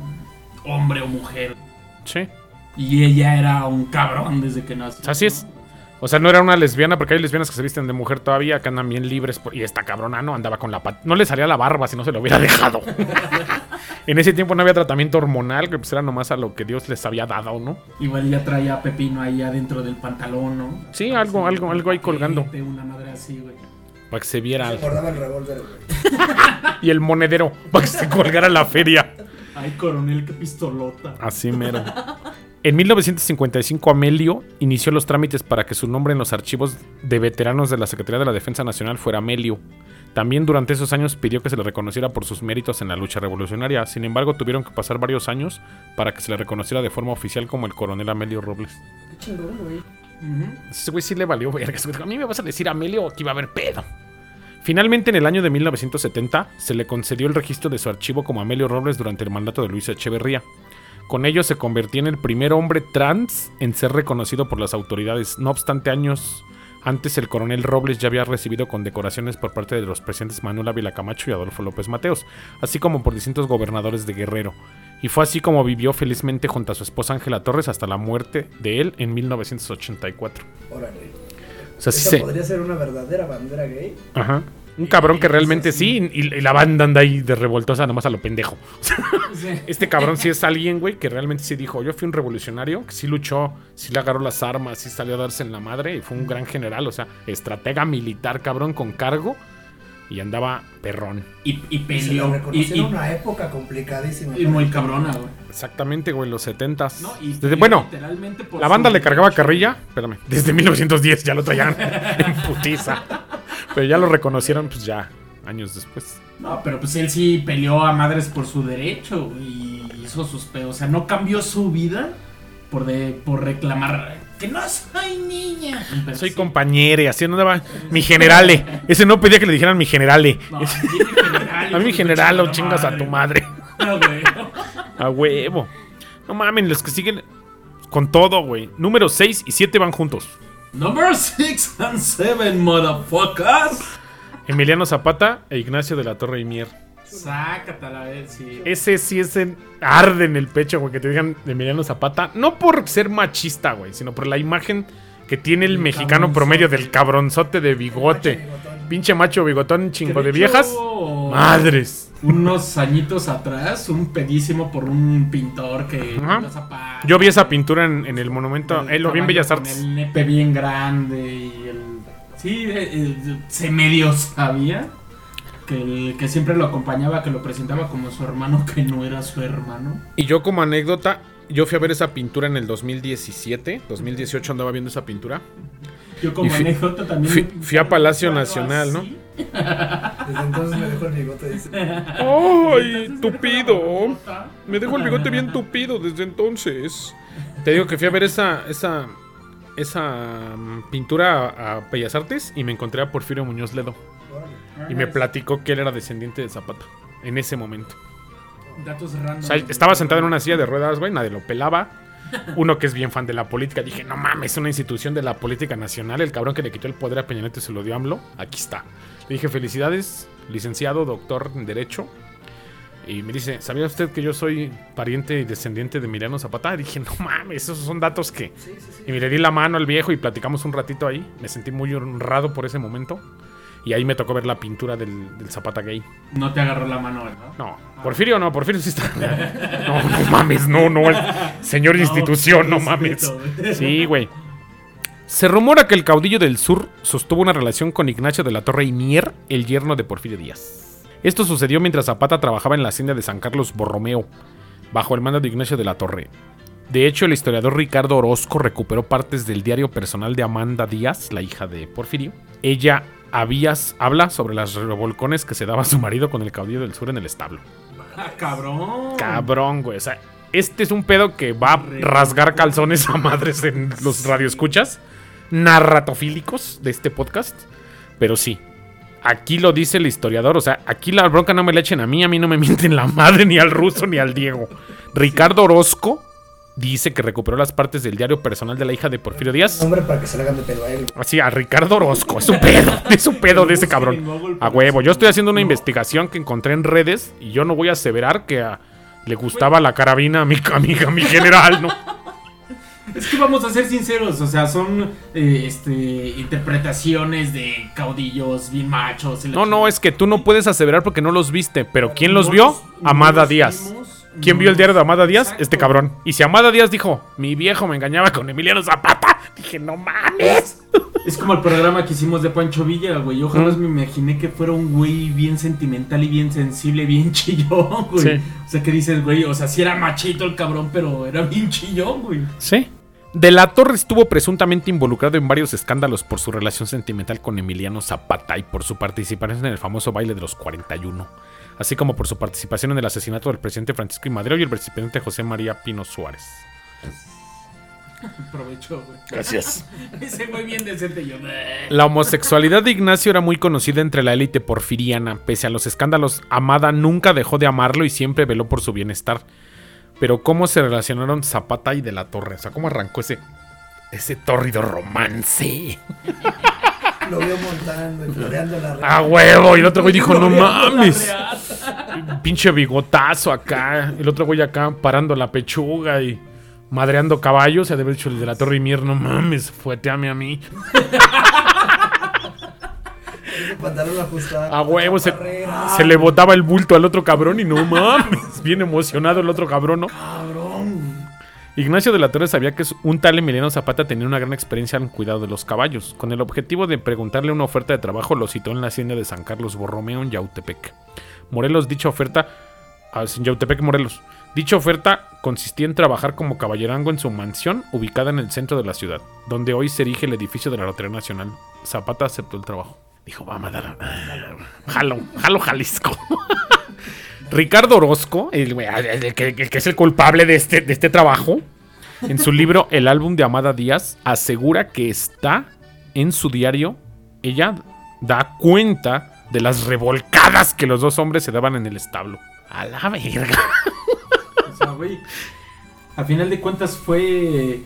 hombre o mujer. sí. Y ella era un cabrón desde que nació. Así es. O sea, no era una lesbiana, porque hay lesbianas que se visten de mujer todavía, que andan bien libres. por- y esta cabrona no andaba con la pat- No le salía la barba si no se lo hubiera dejado. <laughs> en ese tiempo no había tratamiento hormonal, que pues era nomás a lo que Dios les había dado, ¿no? Igual ya traía a Pepino ahí adentro del pantalón, ¿no? Sí, algo, algo, algo ahí colgando. De una madre así, güey. Para que se viera. algo. Guardaba el revólver, güey. <laughs> Y el monedero, para que se colgara la feria. Ay, coronel, qué pistolota. Así mero. En 1955 Amelio inició los trámites para que su nombre en los archivos de veteranos de la Secretaría de la Defensa Nacional fuera Amelio. También durante esos años pidió que se le reconociera por sus méritos en la lucha revolucionaria. Sin embargo, tuvieron que pasar varios años para que se le reconociera de forma oficial como el coronel Amelio Robles. Qué chingón, güey. Ese güey sí le valió verga. Ese güey dijo, A mí me vas a decir Amelio o aquí va a haber pedo. Finalmente, en el año de 1970, se le concedió el registro de su archivo como Amelio Robles durante el mandato de Luis Echeverría. Con ello se convertía en el primer hombre trans en ser reconocido por las autoridades. No obstante, años antes el coronel Robles ya había recibido condecoraciones por parte de los presidentes Manuel Ávila Camacho y Adolfo López Mateos, así como por distintos gobernadores de Guerrero. Y fue así como vivió felizmente junto a su esposa Ángela Torres hasta la muerte de él en 1984. Órale. O sea, sí se- podría ser una verdadera bandera gay. Ajá. Un cabrón que realmente sí, y, y la banda anda ahí de revoltosa nomás a lo pendejo. <laughs> Este cabrón sí es alguien, güey, que realmente sí dijo, yo fui un revolucionario, que sí luchó, sí le agarró las armas, sí salió a darse en la madre, y fue un gran general, o sea, estratega militar, cabrón, con cargo, y andaba perrón. Y, y Y se peleó. Y, y- una época complicadísima. y muy cabrona, güey. Exactamente, güey, los setentas. ¿No? Y Desde- peleó bueno, la banda le cargaba carrilla, espérame, desde 1910 ya lo traían <laughs> en putiza. Pero ya lo reconocieron, pues ya, años después. No, pero pues él sí peleó a madres por su derecho y hizo sus pedos. O sea, no cambió su vida por, de, por reclamar que no soy niña. Pero Soy sí. compañero y así andaba mi generale. Ese no pedía que le dijeran mi generale. No, sí, mi general, A mi general lo chingada chingas a tu madre. <laughs> No, güey. A huevo. No mamen, los que siguen. Con todo, güey. Número 6 y 7 van juntos. Number 6 and 7, motherfuckers. Emiliano Zapata e Ignacio de la Torre y Mier. Sácatela a ver si. Ese sí es en- arde en el pecho, güey, que te digan Emiliano Zapata. No por ser machista, güey, sino por la imagen que tiene el El mexicano promedio del cabronzote de bigote. Pinche macho bigotón chingo de hecho, viejas. Madres. Unos añitos atrás, un pedísimo por un pintor que. Zapatos, Yo vi esa pintura en, en el monumento, el eh, lo vi en Bellas Artes. El nepe bien grande y el. Sí, eh, eh, se medio sabía que, el- que siempre lo acompañaba, que lo presentaba como su hermano, que no era su hermano. Y yo como anécdota, yo fui a ver esa pintura en el 2017, 2018 andaba viendo esa pintura. Yo como Y anécdota también. fui- a Palacio Nacional, ¿no? Desde entonces me dejó el bigote. Dice. ¡Ay, tupido! Me dejo el bigote bien tupido desde entonces. Te digo que fui a ver esa, esa, esa mm, pintura a, a Bellas Artes y me encontré a Porfirio Muñoz Ledo. Y me platicó que él era descendiente de Zapata. En ese momento. Datos random. O sea, estaba sentado en una silla de ruedas, güey, nadie lo pelaba. Uno que es bien fan de la política, dije, no mames, es una institución de la política nacional. El cabrón que le quitó el poder a Peña Nieto se lo dio a AMLO. Aquí está. Le dije, felicidades, licenciado, doctor en Derecho. Y me dice, ¿sabía usted que yo soy pariente y descendiente de Emiliano Zapata? Y dije, no mames, esos son datos que... Y me le di la mano al viejo y platicamos un ratito ahí. Me sentí muy honrado por ese momento. Y ahí me tocó ver la pintura del, del Zapata gay. No te agarró la mano, ¿verdad? No, Porfirio no, Porfirio sí está. No, no mames, no, no. el señor institución, no mames. Sí, güey. Se rumora que el caudillo del sur sostuvo una relación con Ignacio de la Torre y Mier, el yerno de Porfirio Díaz. Esto sucedió mientras Zapata trabajaba en la hacienda de San Carlos Borromeo, bajo el mando de Ignacio de la Torre. De hecho, el historiador Ricardo Orozco recuperó partes del diario personal de Amanda Díaz, la hija de Porfirio. Ella habías, habla sobre las revolcones que se daba su marido con el caudillo del sur en el establo. Ah, cabrón. Cabrón, güey. O sea, este es un pedo que va a rasgar calzones a madres en <laughs> los radioescuchas narratofílicos de este podcast. Pero sí, aquí lo dice el historiador. O sea, aquí la bronca no me la echen a mí, a mí no me <laughs> mienten la madre, ni al ruso, ni al Diego. Ricardo Orozco dice que recuperó las partes del diario personal de la hija de Porfirio Díaz. Hombre, para que se le hagan de pedo a él. Así, a Ricardo Orozco. Es un pedo, <laughs> es un pedo de ese cabrón. A huevo, yo estoy haciendo una investigación que encontré en redes y yo no voy a aseverar que a- le gustaba la carabina a mi, a mi, a mi general, ¿no? Es que vamos a ser sinceros, o sea, son eh, este, interpretaciones de caudillos bien machos. No, no, es que tú no puedes aseverar porque no los viste, pero ¿quién los No vio? los- no Amada los Díaz. vimos, ¿Quién no vio el diario de Amada Díaz? Exacto. Este cabrón. Y si Amada Díaz dijo, mi viejo me engañaba con Emiliano Zapata, dije, no mames. Es como el programa que hicimos de Pancho Villa, güey. Yo jamás Mm. me imaginé que fuera un güey bien sentimental y bien sensible, bien <laughs> chillón, güey. Sí. O sea, que dices, güey, o sea, sí era machito el cabrón, pero era bien chillón, güey. Sí. De la Torre estuvo presuntamente involucrado en varios escándalos por su relación sentimental con Emiliano Zapata y por su participación en el famoso baile de los 41, así como por su participación en el asesinato del presidente Francisco I. Madero y el presidente José María Pino Suárez. <laughs> Aprovecho, güey. Gracias. <laughs> Ese güey bien decente yo. <laughs> La homosexualidad de Ignacio era muy conocida entre la élite porfiriana. Pese a los escándalos, Amada nunca dejó de amarlo y siempre veló por su bienestar. Pero ¿cómo se relacionaron Zapata y de la Torre? O sea, ¿cómo arrancó ese, ese tórrido romance? Lo vio montando y floreando la red. ¡A huevo! Y el otro güey dijo, no mames. reata. Pinche bigotazo acá. El otro güey acá parando la pechuga y madreando caballos. Se ha de haber dicho el de la Torre y Mier, no mames, fueteame a mí. Pantalón ajustado. A huevo, se, se le botaba el bulto al otro cabrón y no mames. Bien emocionado el otro cabrón, ¿no? Ignacio de la Torre sabía que un tal Emiliano Zapata tenía una gran experiencia en cuidado de los caballos. Con el objetivo de preguntarle una oferta de trabajo, lo citó en la hacienda de San Carlos Borromeo en Yautepec. Morelos, dicha oferta. ah, Yautepec, Morelos. Dicha oferta consistía en trabajar como caballerango en su mansión ubicada en el centro de la ciudad, donde hoy se erige el edificio de la Lotería Nacional. Zapata aceptó el trabajo. Dijo, vamos a dar. Jalo, jalo Jalisco. <laughs> Ricardo Orozco, el, que, que es el culpable de este, de este trabajo, en su libro El álbum de Amada Díaz, asegura que está en su diario. Ella da cuenta de las revolcadas que los dos hombres se daban en el establo. A la verga. O sea, güey. a final de cuentas fue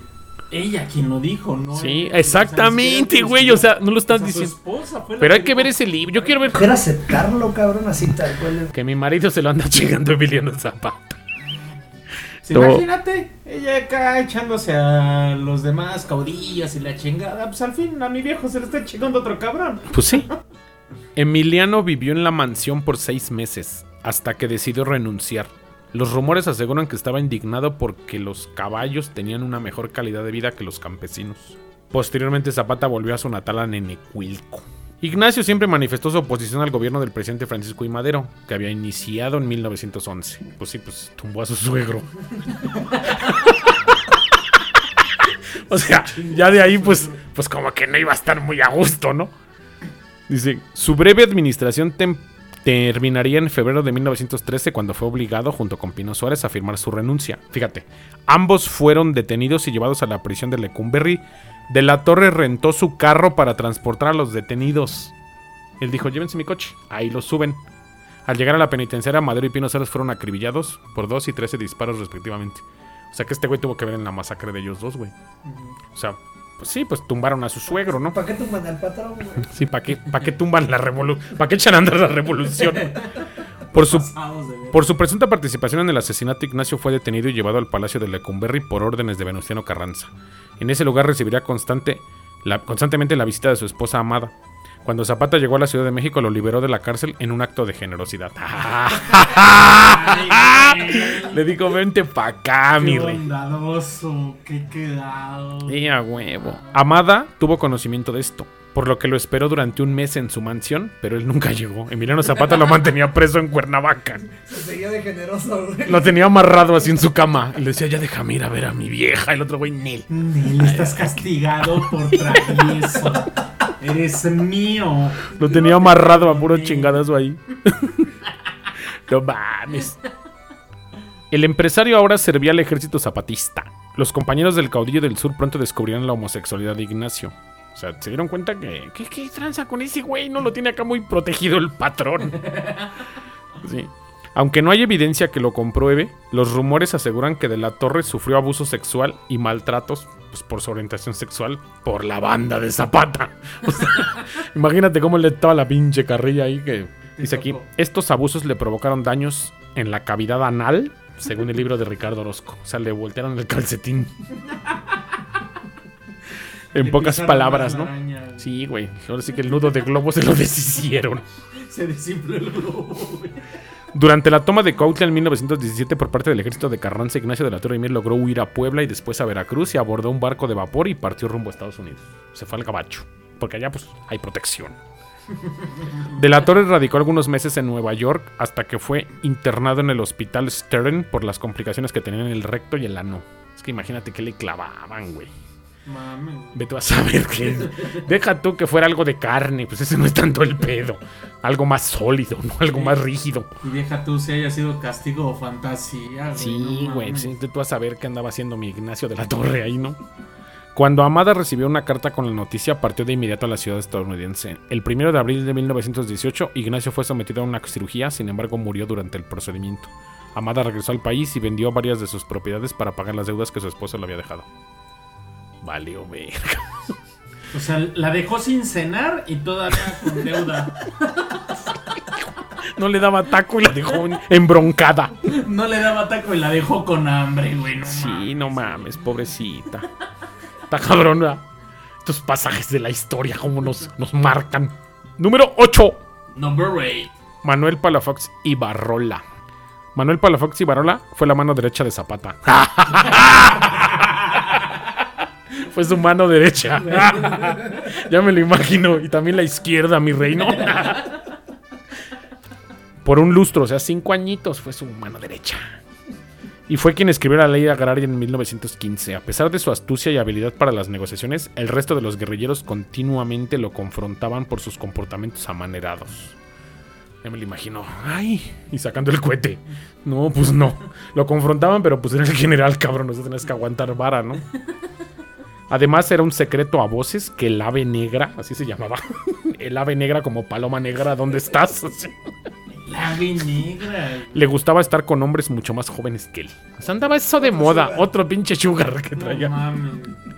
ella quien lo dijo, ¿no? Sí, exactamente, güey, o sea, no lo están o sea, su diciendo. esposa fue la Pero hay que ver ese libro. Yo quiero ver Mujer aceptarlo, cabrón, así tal cual. que mi marido se lo anda chingando Emiliano Zapata. Sí. Imagínate, ella acá echándose a los demás caudillos y la chingada. Pues al fin a mi viejo se le está chingando otro cabrón. Pues sí. Emiliano vivió en la mansión por seis meses, hasta que decidió renunciar. Los rumores aseguran que estaba indignado porque los caballos tenían una mejor calidad de vida que los campesinos. Posteriormente Zapata volvió a su natal a Nenecuilco. Ignacio siempre manifestó su oposición al gobierno del presidente Francisco I. Madero, que había iniciado en 1911. Pues sí, pues tumbó a su suegro. <laughs> o sea, ya de ahí pues, pues como que no iba a estar muy a gusto, ¿no? Dice, su breve administración tem- terminaría en febrero de 1913 cuando fue obligado, junto con Pino Suárez, a firmar su renuncia. Fíjate, ambos fueron detenidos y llevados a la prisión de Lecumberri. De la Torre rentó su carro para transportar a los detenidos. Él dijo, llévense mi coche. Ahí los suben. Al llegar a la penitenciaria, Madero y Pino Suárez fueron acribillados por 2 y 13 disparos respectivamente. O sea que este güey tuvo que ver en la masacre de ellos dos, güey. O sea, pues sí, pues tumbaron a su suegro, ¿no? ¿Para qué tumban al patrón, güey? Sí, ¿para qué, pa' qué tumban la revolución? ¿Para qué echan a andar la revolución? Por su, por su presunta participación en el asesinato, Ignacio fue detenido y llevado al palacio de Lecumberri por órdenes de Venustiano Carranza. En ese lugar recibiría constante, la- constantemente la visita de su esposa amada. Cuando Zapata llegó a la Ciudad de México, lo liberó de la cárcel en un acto de generosidad. <laughs> Le dijo, vente pa' acá, mi Qué rey. bondadoso, qué quedado. Sí, a huevo. Amada tuvo conocimiento de esto, por lo que lo esperó durante un mes en su mansión, pero él nunca llegó. Emiliano Zapata lo mantenía preso en Cuernavaca. Se seguía de generoso, güey. Lo tenía amarrado así en su cama. Y le decía, ya déjame ir a ver a mi vieja. El otro güey, Nel. Nel, estás castigado por <laughs> travieso. Eres mío. Lo tenía amarrado a puro chingadazo ahí. <laughs> no mames. El empresario ahora servía al ejército zapatista. Los compañeros del caudillo del sur pronto descubrieron la homosexualidad de Ignacio. O sea, se dieron cuenta que. ¿Qué, qué tranza con ese güey? No lo tiene acá muy protegido el patrón. <laughs> Sí. Aunque no hay evidencia que lo compruebe, los rumores aseguran que De la Torre sufrió abuso sexual y maltratos pues, por su orientación sexual por la banda de Zapata. <laughs> O sea, <laughs> imagínate cómo le estaba la pinche carrilla ahí que dice aquí, estos abusos le provocaron daños en la cavidad anal, según el libro de Ricardo Orozco. O sea, le voltearon el calcetín. En Le pocas palabras, ¿no? araña. Sí, güey. Ahora sí que el nudo de globo se lo <laughs> deshicieron. Se desinfló el globo, güey. Durante la toma de Cuautla en 1917 por parte del ejército de Carranza, Ignacio de la Torre y Mier logró huir a Puebla y después a Veracruz y abordó un barco de vapor y partió rumbo a Estados Unidos. Se fue al gabacho, porque allá pues hay protección. De la Torre radicó algunos meses en Nueva York hasta que fue internado en el hospital Stern por las complicaciones que tenían en el recto y el ano. Es que imagínate que le clavaban, güey. Mames. Ve tú a saber que. Deja tú que fuera algo de carne, pues ese no es tanto el pedo. Algo más sólido, ¿no? Algo más rígido. Y deja tú si haya sido castigo o fantasía, güey. Sí, no güey, mames. sí, ve tú a saber qué andaba haciendo mi Ignacio de la Torre ahí, ¿no? Cuando Amada recibió una carta con la noticia, partió de inmediato a la ciudad estadounidense. El 1 de abril de 1918, Ignacio fue sometido a una cirugía, sin embargo murió durante el procedimiento. Amada regresó al país y vendió varias de sus propiedades para pagar las deudas que su esposo le había dejado. Valió verga. O sea, la dejó sin cenar y todavía con deuda. No le daba taco y la dejó embroncada. No le daba taco y la dejó con hambre, güey. No Sí, mames. no mames, pobrecita. Está cabrona. Estos pasajes de la historia, cómo nos, nos marcan. Número 8. Number 8. Manuel Palafox Ibarrola. Manuel Palafox Ibarrola fue la mano derecha de Zapata. <laughs> fue su mano derecha. ya me lo imagino. Y también la izquierda, mi reino. Por un lustro, o sea, cinco añitos fue su mano derecha. Y fue quien escribió la ley agraria en 1915. A pesar de su astucia y habilidad para las negociaciones, el resto de los guerrilleros continuamente lo confrontaban por sus comportamientos amanerados. Ya me lo imagino. ¡Ay! Y sacando el cohete. No, pues no. Lo confrontaban, pero pues era el general, cabrón. No se tenías que aguantar vara, ¿no? Además, era un secreto a voces que el ave negra, así se llamaba. <laughs> El ave negra como paloma negra, ¿dónde estás? La negra. Le gustaba estar con hombres mucho más jóvenes que él. O sea, andaba eso de moda. Otro pinche sugar que No traía. mames.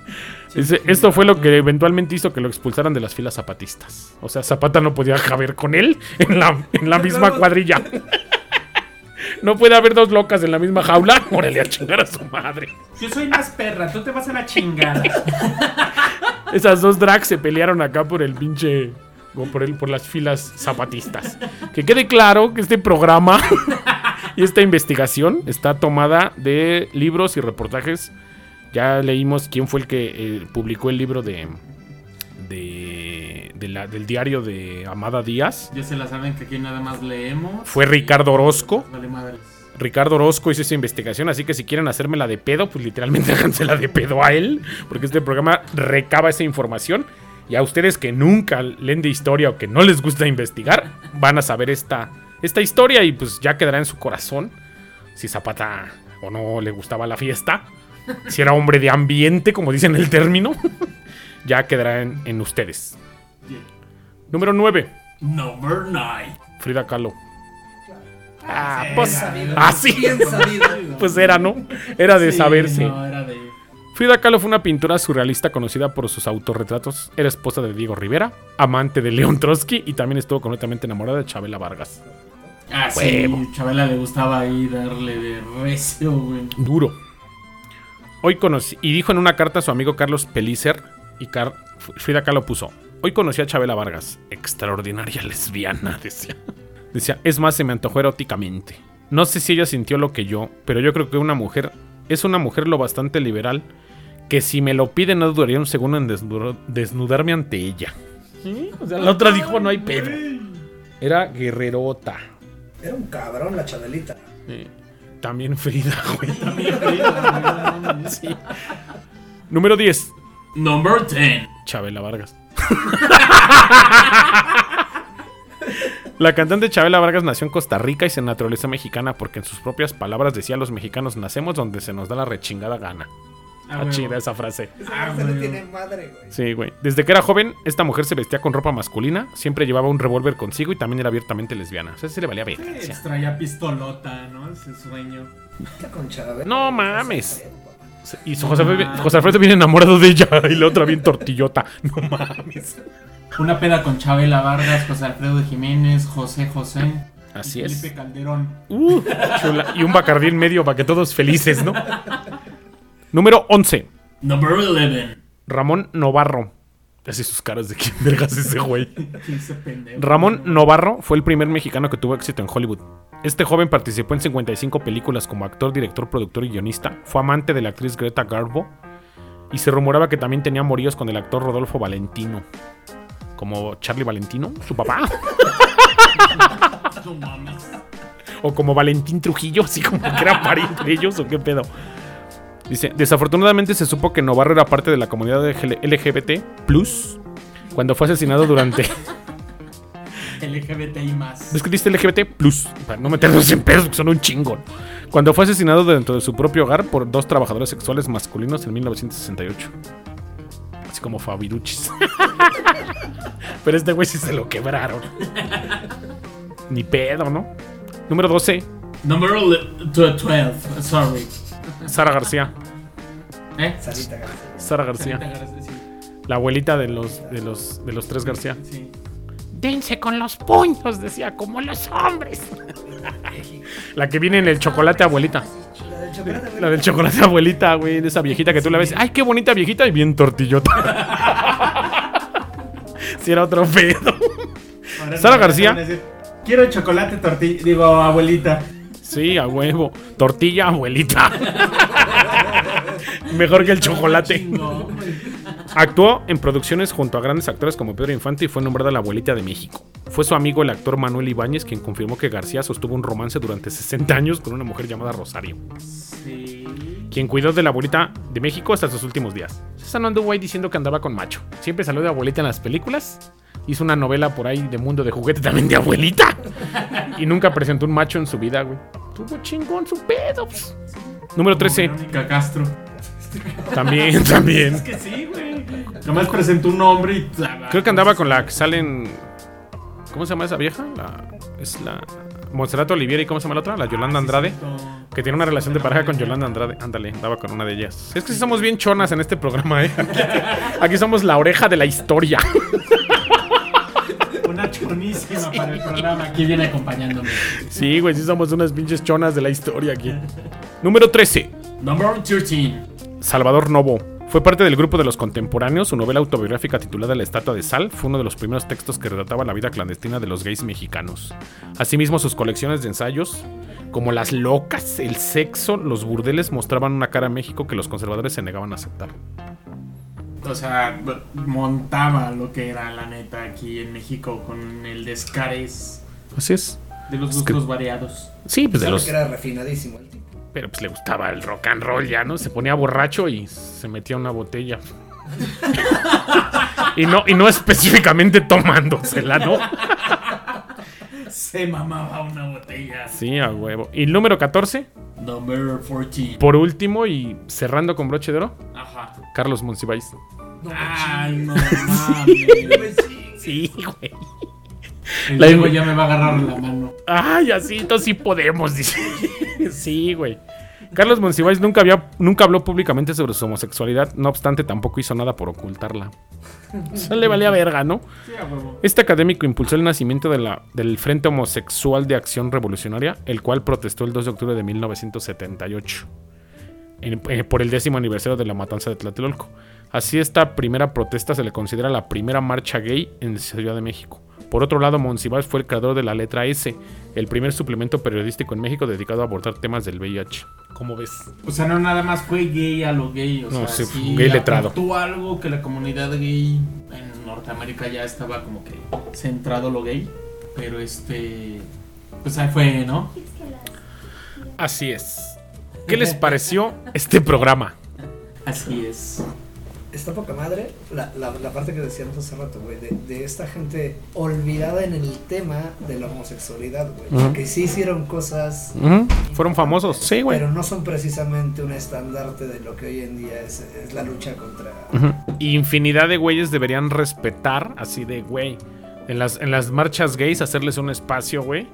<laughs> Dice, esto fue lo que eventualmente hizo que lo expulsaran de las filas zapatistas. O sea, Zapata no podía caber con él en la, en la <laughs> misma cuadrilla. No puede haber dos locas en la misma jaula. <laughs> Órale a chingar a su madre. Yo soy más perra, tú te vas a la chingada. <laughs> Esas dos drags se pelearon acá por el pinche. o por, el, por las filas zapatistas. Que quede claro que este programa <laughs> y esta investigación está tomada de libros y reportajes. Ya leímos quién fue el que eh, publicó el libro de. de, de la- del diario de Amada Díaz. Ya se la saben que aquí nada más leemos. Fue Ricardo Orozco. Vale madre. Ricardo Orozco hizo esa investigación, así que si quieren hacerme la de pedo, pues literalmente <laughs> hágansela de pedo a él, porque este programa recaba esa información. Y a ustedes que nunca leen de historia o que no les gusta investigar, van a saber esta, esta historia y pues ya quedará en su corazón si Zapata o no le gustaba la fiesta, si era hombre de ambiente, como dicen el término, <laughs> ya quedará en, en ustedes. Número 9, Number 9. Frida Kahlo. Ah, Sí, pues, sabido. ah, sí. Bien sabido. <laughs> Pues era, ¿no? Era de Sí, saberse. No, era de. Frida Kahlo fue una pintora surrealista conocida por sus autorretratos. Era esposa de Diego Rivera, amante de León Trotsky y también estuvo completamente enamorada de Chabela Vargas. Ah, Huevo. sí. Chabela le gustaba ahí darle de recio, güey. Duro. Hoy conocí, y dijo en una carta a su amigo Carlos Pellicer, y Car- Frida Kahlo puso, hoy conocí a Chabela Vargas, extraordinaria lesbiana, <laughs> decía. Decía, es más, se me antojó eróticamente. No sé si ella sintió lo que yo, pero yo creo que una mujer, es una mujer lo bastante liberal, que si me lo pide no dudaría un segundo en desnu- desnudarme ante ella. ¿Sí? O sea, la otra dijo, no hay pedo. Era guerrerota. Era un cabrón la Chabelita. Eh, también Frida, <laughs> güey. También Frida. Sí. Número 10. Number 10. Chabela Vargas. La cantante Chabela Vargas nació en Costa Rica y se naturalizó mexicana porque en sus propias palabras decía los mexicanos nacemos donde se nos da la rechingada gana. Ah, Ah, chida esa frase. Ah, Se no tiene madre, güey. Sí, güey. Desde que era joven, esta mujer se vestía con ropa masculina, siempre llevaba un revólver consigo y también era abiertamente lesbiana. O sea, sí le valía. Traía pistolota, ¿no? Ese sueño. ¿Qué con Chabela? No mames. Y su José, Alfredo- José Alfredo bien enamorado de ella y la otra bien tortillota. <laughs> No mames. Una peda con Chabela Vargas, José Alfredo Jiménez, José José. Así y es. Felipe Calderón. Uh, chula. Y un bacardí en medio para que todos felices, ¿no? Número 11. Number 11. Ramón Novarro. Así sus caras de quién vergas es ese güey. <laughs> Ramón Novarro fue el primer mexicano que tuvo éxito en Hollywood. Este joven participó en 55 películas como actor, director, productor y guionista. Fue amante de la actriz Greta Garbo. Y se rumoraba que también tenía amoríos con el actor Rodolfo Valentino. Como Charlie Valentino, su papá. No mames. O como Valentín Trujillo, así como que era pariente de ellos, o qué pedo. Dice, desafortunadamente se supo que Novarro era parte de la comunidad LGBT plus cuando fue asesinado durante... LGBTI más. ¿Ves que dice LGBT plus? Para no meternos en pedos, porque son un chingón. Cuando fue asesinado dentro de su propio hogar por dos trabajadores sexuales masculinos en 1968. Así como Fabiruchis. <laughs> Pero este güey sí se lo quebraron. Ni pedo, ¿no? Número 12, Number 12. Sorry. Sara García. ¿Eh? Sarita García. Sara García. Sí. La abuelita de los, de los, de los tres García. sí. Dense con los puños, decía, como los hombres. La que viene en el chocolate abuelita. La del chocolate, güey. La del chocolate abuelita, güey, de esa viejita que tú la ves. Ay, qué bonita viejita y bien tortillota. <laughs> si era otro pedo. Sara García. Quiero chocolate tortilla. Digo, abuelita. Sí, a huevo. Tortilla abuelita. <laughs> Mejor que el chocolate. Actuó en producciones junto a grandes actores como Pedro Infante y fue nombrada la abuelita de México. Fue su amigo el actor Manuel Ibáñez quien confirmó que García sostuvo un romance durante 60 años con una mujer llamada Rosario, Sí. quien cuidó de la abuelita de México hasta sus últimos días. Esa no anduvo ahí diciendo que andaba con macho. Siempre salió de abuelita en las películas. Hizo una novela por ahí de mundo de juguete también de abuelita. <laughs> Y nunca presentó un macho en su vida, güey. Tuvo chingón su pedo. Número 13. Verónica Castro. También, <laughs> también. Es que sí, güey. Nomás presentó un nombre y. Creo que andaba con la que salen. ¿Cómo se llama esa vieja? La, es la Montserrat Oliviera y ¿cómo se llama la otra? La Yolanda Andrade. Que tiene una relación de pareja con Yolanda Andrade. Ándale, andaba con una de ellas. Es que sí somos bien chonas en este programa, ¿eh? Aquí, aquí somos la oreja de la historia. <laughs> Una chonísima para el programa. Aquí viene acompañándome. Sí, güey, sí somos unas pinches chonas de la historia aquí. Número 13. Number 13. Salvador Novo. Fue parte del grupo de los contemporáneos. Su novela autobiográfica titulada La estatua de sal fue uno de los primeros textos que retrataba la vida clandestina de los gays mexicanos. Asimismo, sus colecciones de ensayos, como Las locas, el sexo, los burdeles, mostraban una cara a México que los conservadores se negaban a aceptar. O sea, montaba lo que era la neta aquí en México con el descares Así es. de los Es que- gustos variados. Sí, pues de los... que era refinadísimo. Pero pues le gustaba el rock and roll ya, ¿no? Se ponía borracho y se metía una botella. <laughs> y, no, y no específicamente tomándosela, ¿no? Se mamaba una botella. Sí, a huevo. Y el número 14, Number 14. por último y cerrando con broche de oro, Ajá. Carlos Monsiváis. Ay, no <laughs> mames. Sí, güey. El La- Diego ya me va a agarrar la mano. Ay, así, entonces sí podemos, <laughs> dice. sí, güey. Carlos Monsiváis nunca, había, nunca habló públicamente sobre su homosexualidad, no obstante tampoco hizo nada por ocultarla. <laughs> Eso le valía verga, ¿no? Este académico impulsó el nacimiento de la- del Frente Homosexual de Acción Revolucionaria, el cual protestó el 2 de octubre de 1978 en- eh, por el décimo aniversario de la matanza de Tlatelolco. Así esta primera protesta se le considera la primera marcha gay en Ciudad de México. Por otro lado, Monsiváis fue el creador de la letra S, el primer suplemento periodístico en México dedicado a abordar temas del VIH. ¿Cómo ves? O sea, no nada más fue gay a lo gay. O No, sea, sí, sí, gay letrado. algo que la comunidad gay en Norteamérica ya estaba como que centrado lo gay. Pero este. Pues ahí fue, ¿no? Así es. ¿Qué les pareció este programa? Así es. Está poca madre la, la, la parte que decíamos hace rato, güey, de, de esta gente olvidada en el tema de la homosexualidad, güey. Que sí hicieron cosas, Fueron famosos, sí, güey. pero no son precisamente un estandarte de lo que hoy en día es, es la lucha contra... Infinidad de güeyes deberían respetar, así de, güey, en las, en las marchas gays, hacerles un espacio, güey.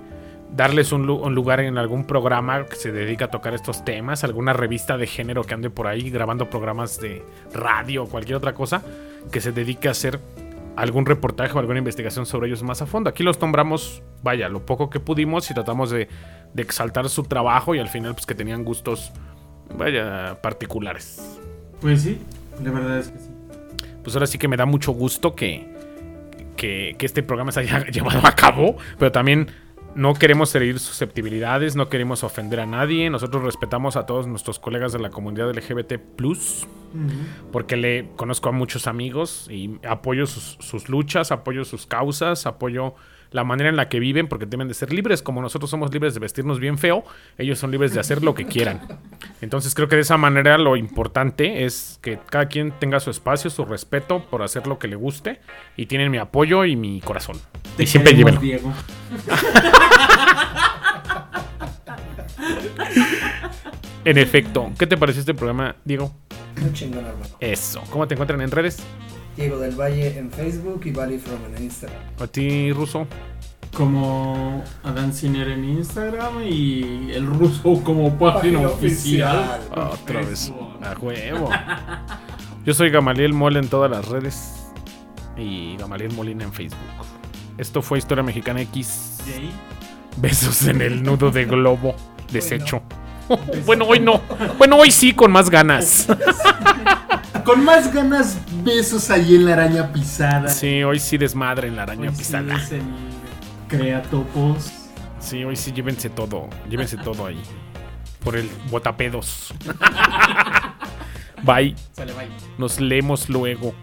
Darles un, lu- un lugar en algún programa que se dedica a tocar estos temas, alguna revista de género que ande por ahí grabando programas de radio o cualquier otra cosa que se dedique a hacer algún reportaje o alguna investigación sobre ellos más a fondo. Aquí los nombramos, vaya, lo poco que pudimos y tratamos de, de exaltar su trabajo y al final pues que tenían gustos, vaya, particulares. Pues sí, la verdad es que sí. pues ahora sí que me da mucho gusto que, que, que este programa se haya <laughs> llevado a cabo, pero también no queremos herir susceptibilidades, no queremos ofender a nadie, nosotros respetamos a todos nuestros colegas de la comunidad LGBT porque le conozco a muchos amigos y apoyo sus, sus luchas, apoyo sus causas, apoyo la manera en la que viven porque deben de ser libres, como nosotros somos libres de vestirnos bien feo, ellos son libres de hacer lo que quieran. Entonces creo que de esa manera lo importante es que cada quien tenga su espacio, su respeto por hacer lo que le guste y tienen mi apoyo y mi corazón. Te y siempre llévenlo. Diego. <laughs> En efecto, ¿qué te pareció este programa, Diego? Muy chingón, hermano. Eso. ¿Cómo te encuentran en redes? Diego del Valle en Facebook y Valley From en Instagram. A ti, Ruso. Como Adán Ciner en Instagram y el ruso como página, Página oficial. oficial. Otra vez. A huevo. Yo soy Gamaliel Mole en todas las redes. Y Gamaliel Molina en Facebook. Esto fue Historia Mexicana X. Jay. Besos en el nudo de globo. Deshecho. Bueno, hoy no. Bueno, hoy sí, con más ganas. <laughs> Con más ganas, besos ahí en la araña pisada. Sí, hoy sí desmadre en la araña Hoy sí pisada. es el Creatopos. Sí, hoy sí llévense todo. Llévense todo ahí. Por el botapedos. <laughs> Bye. Sale, bye. Nos leemos luego.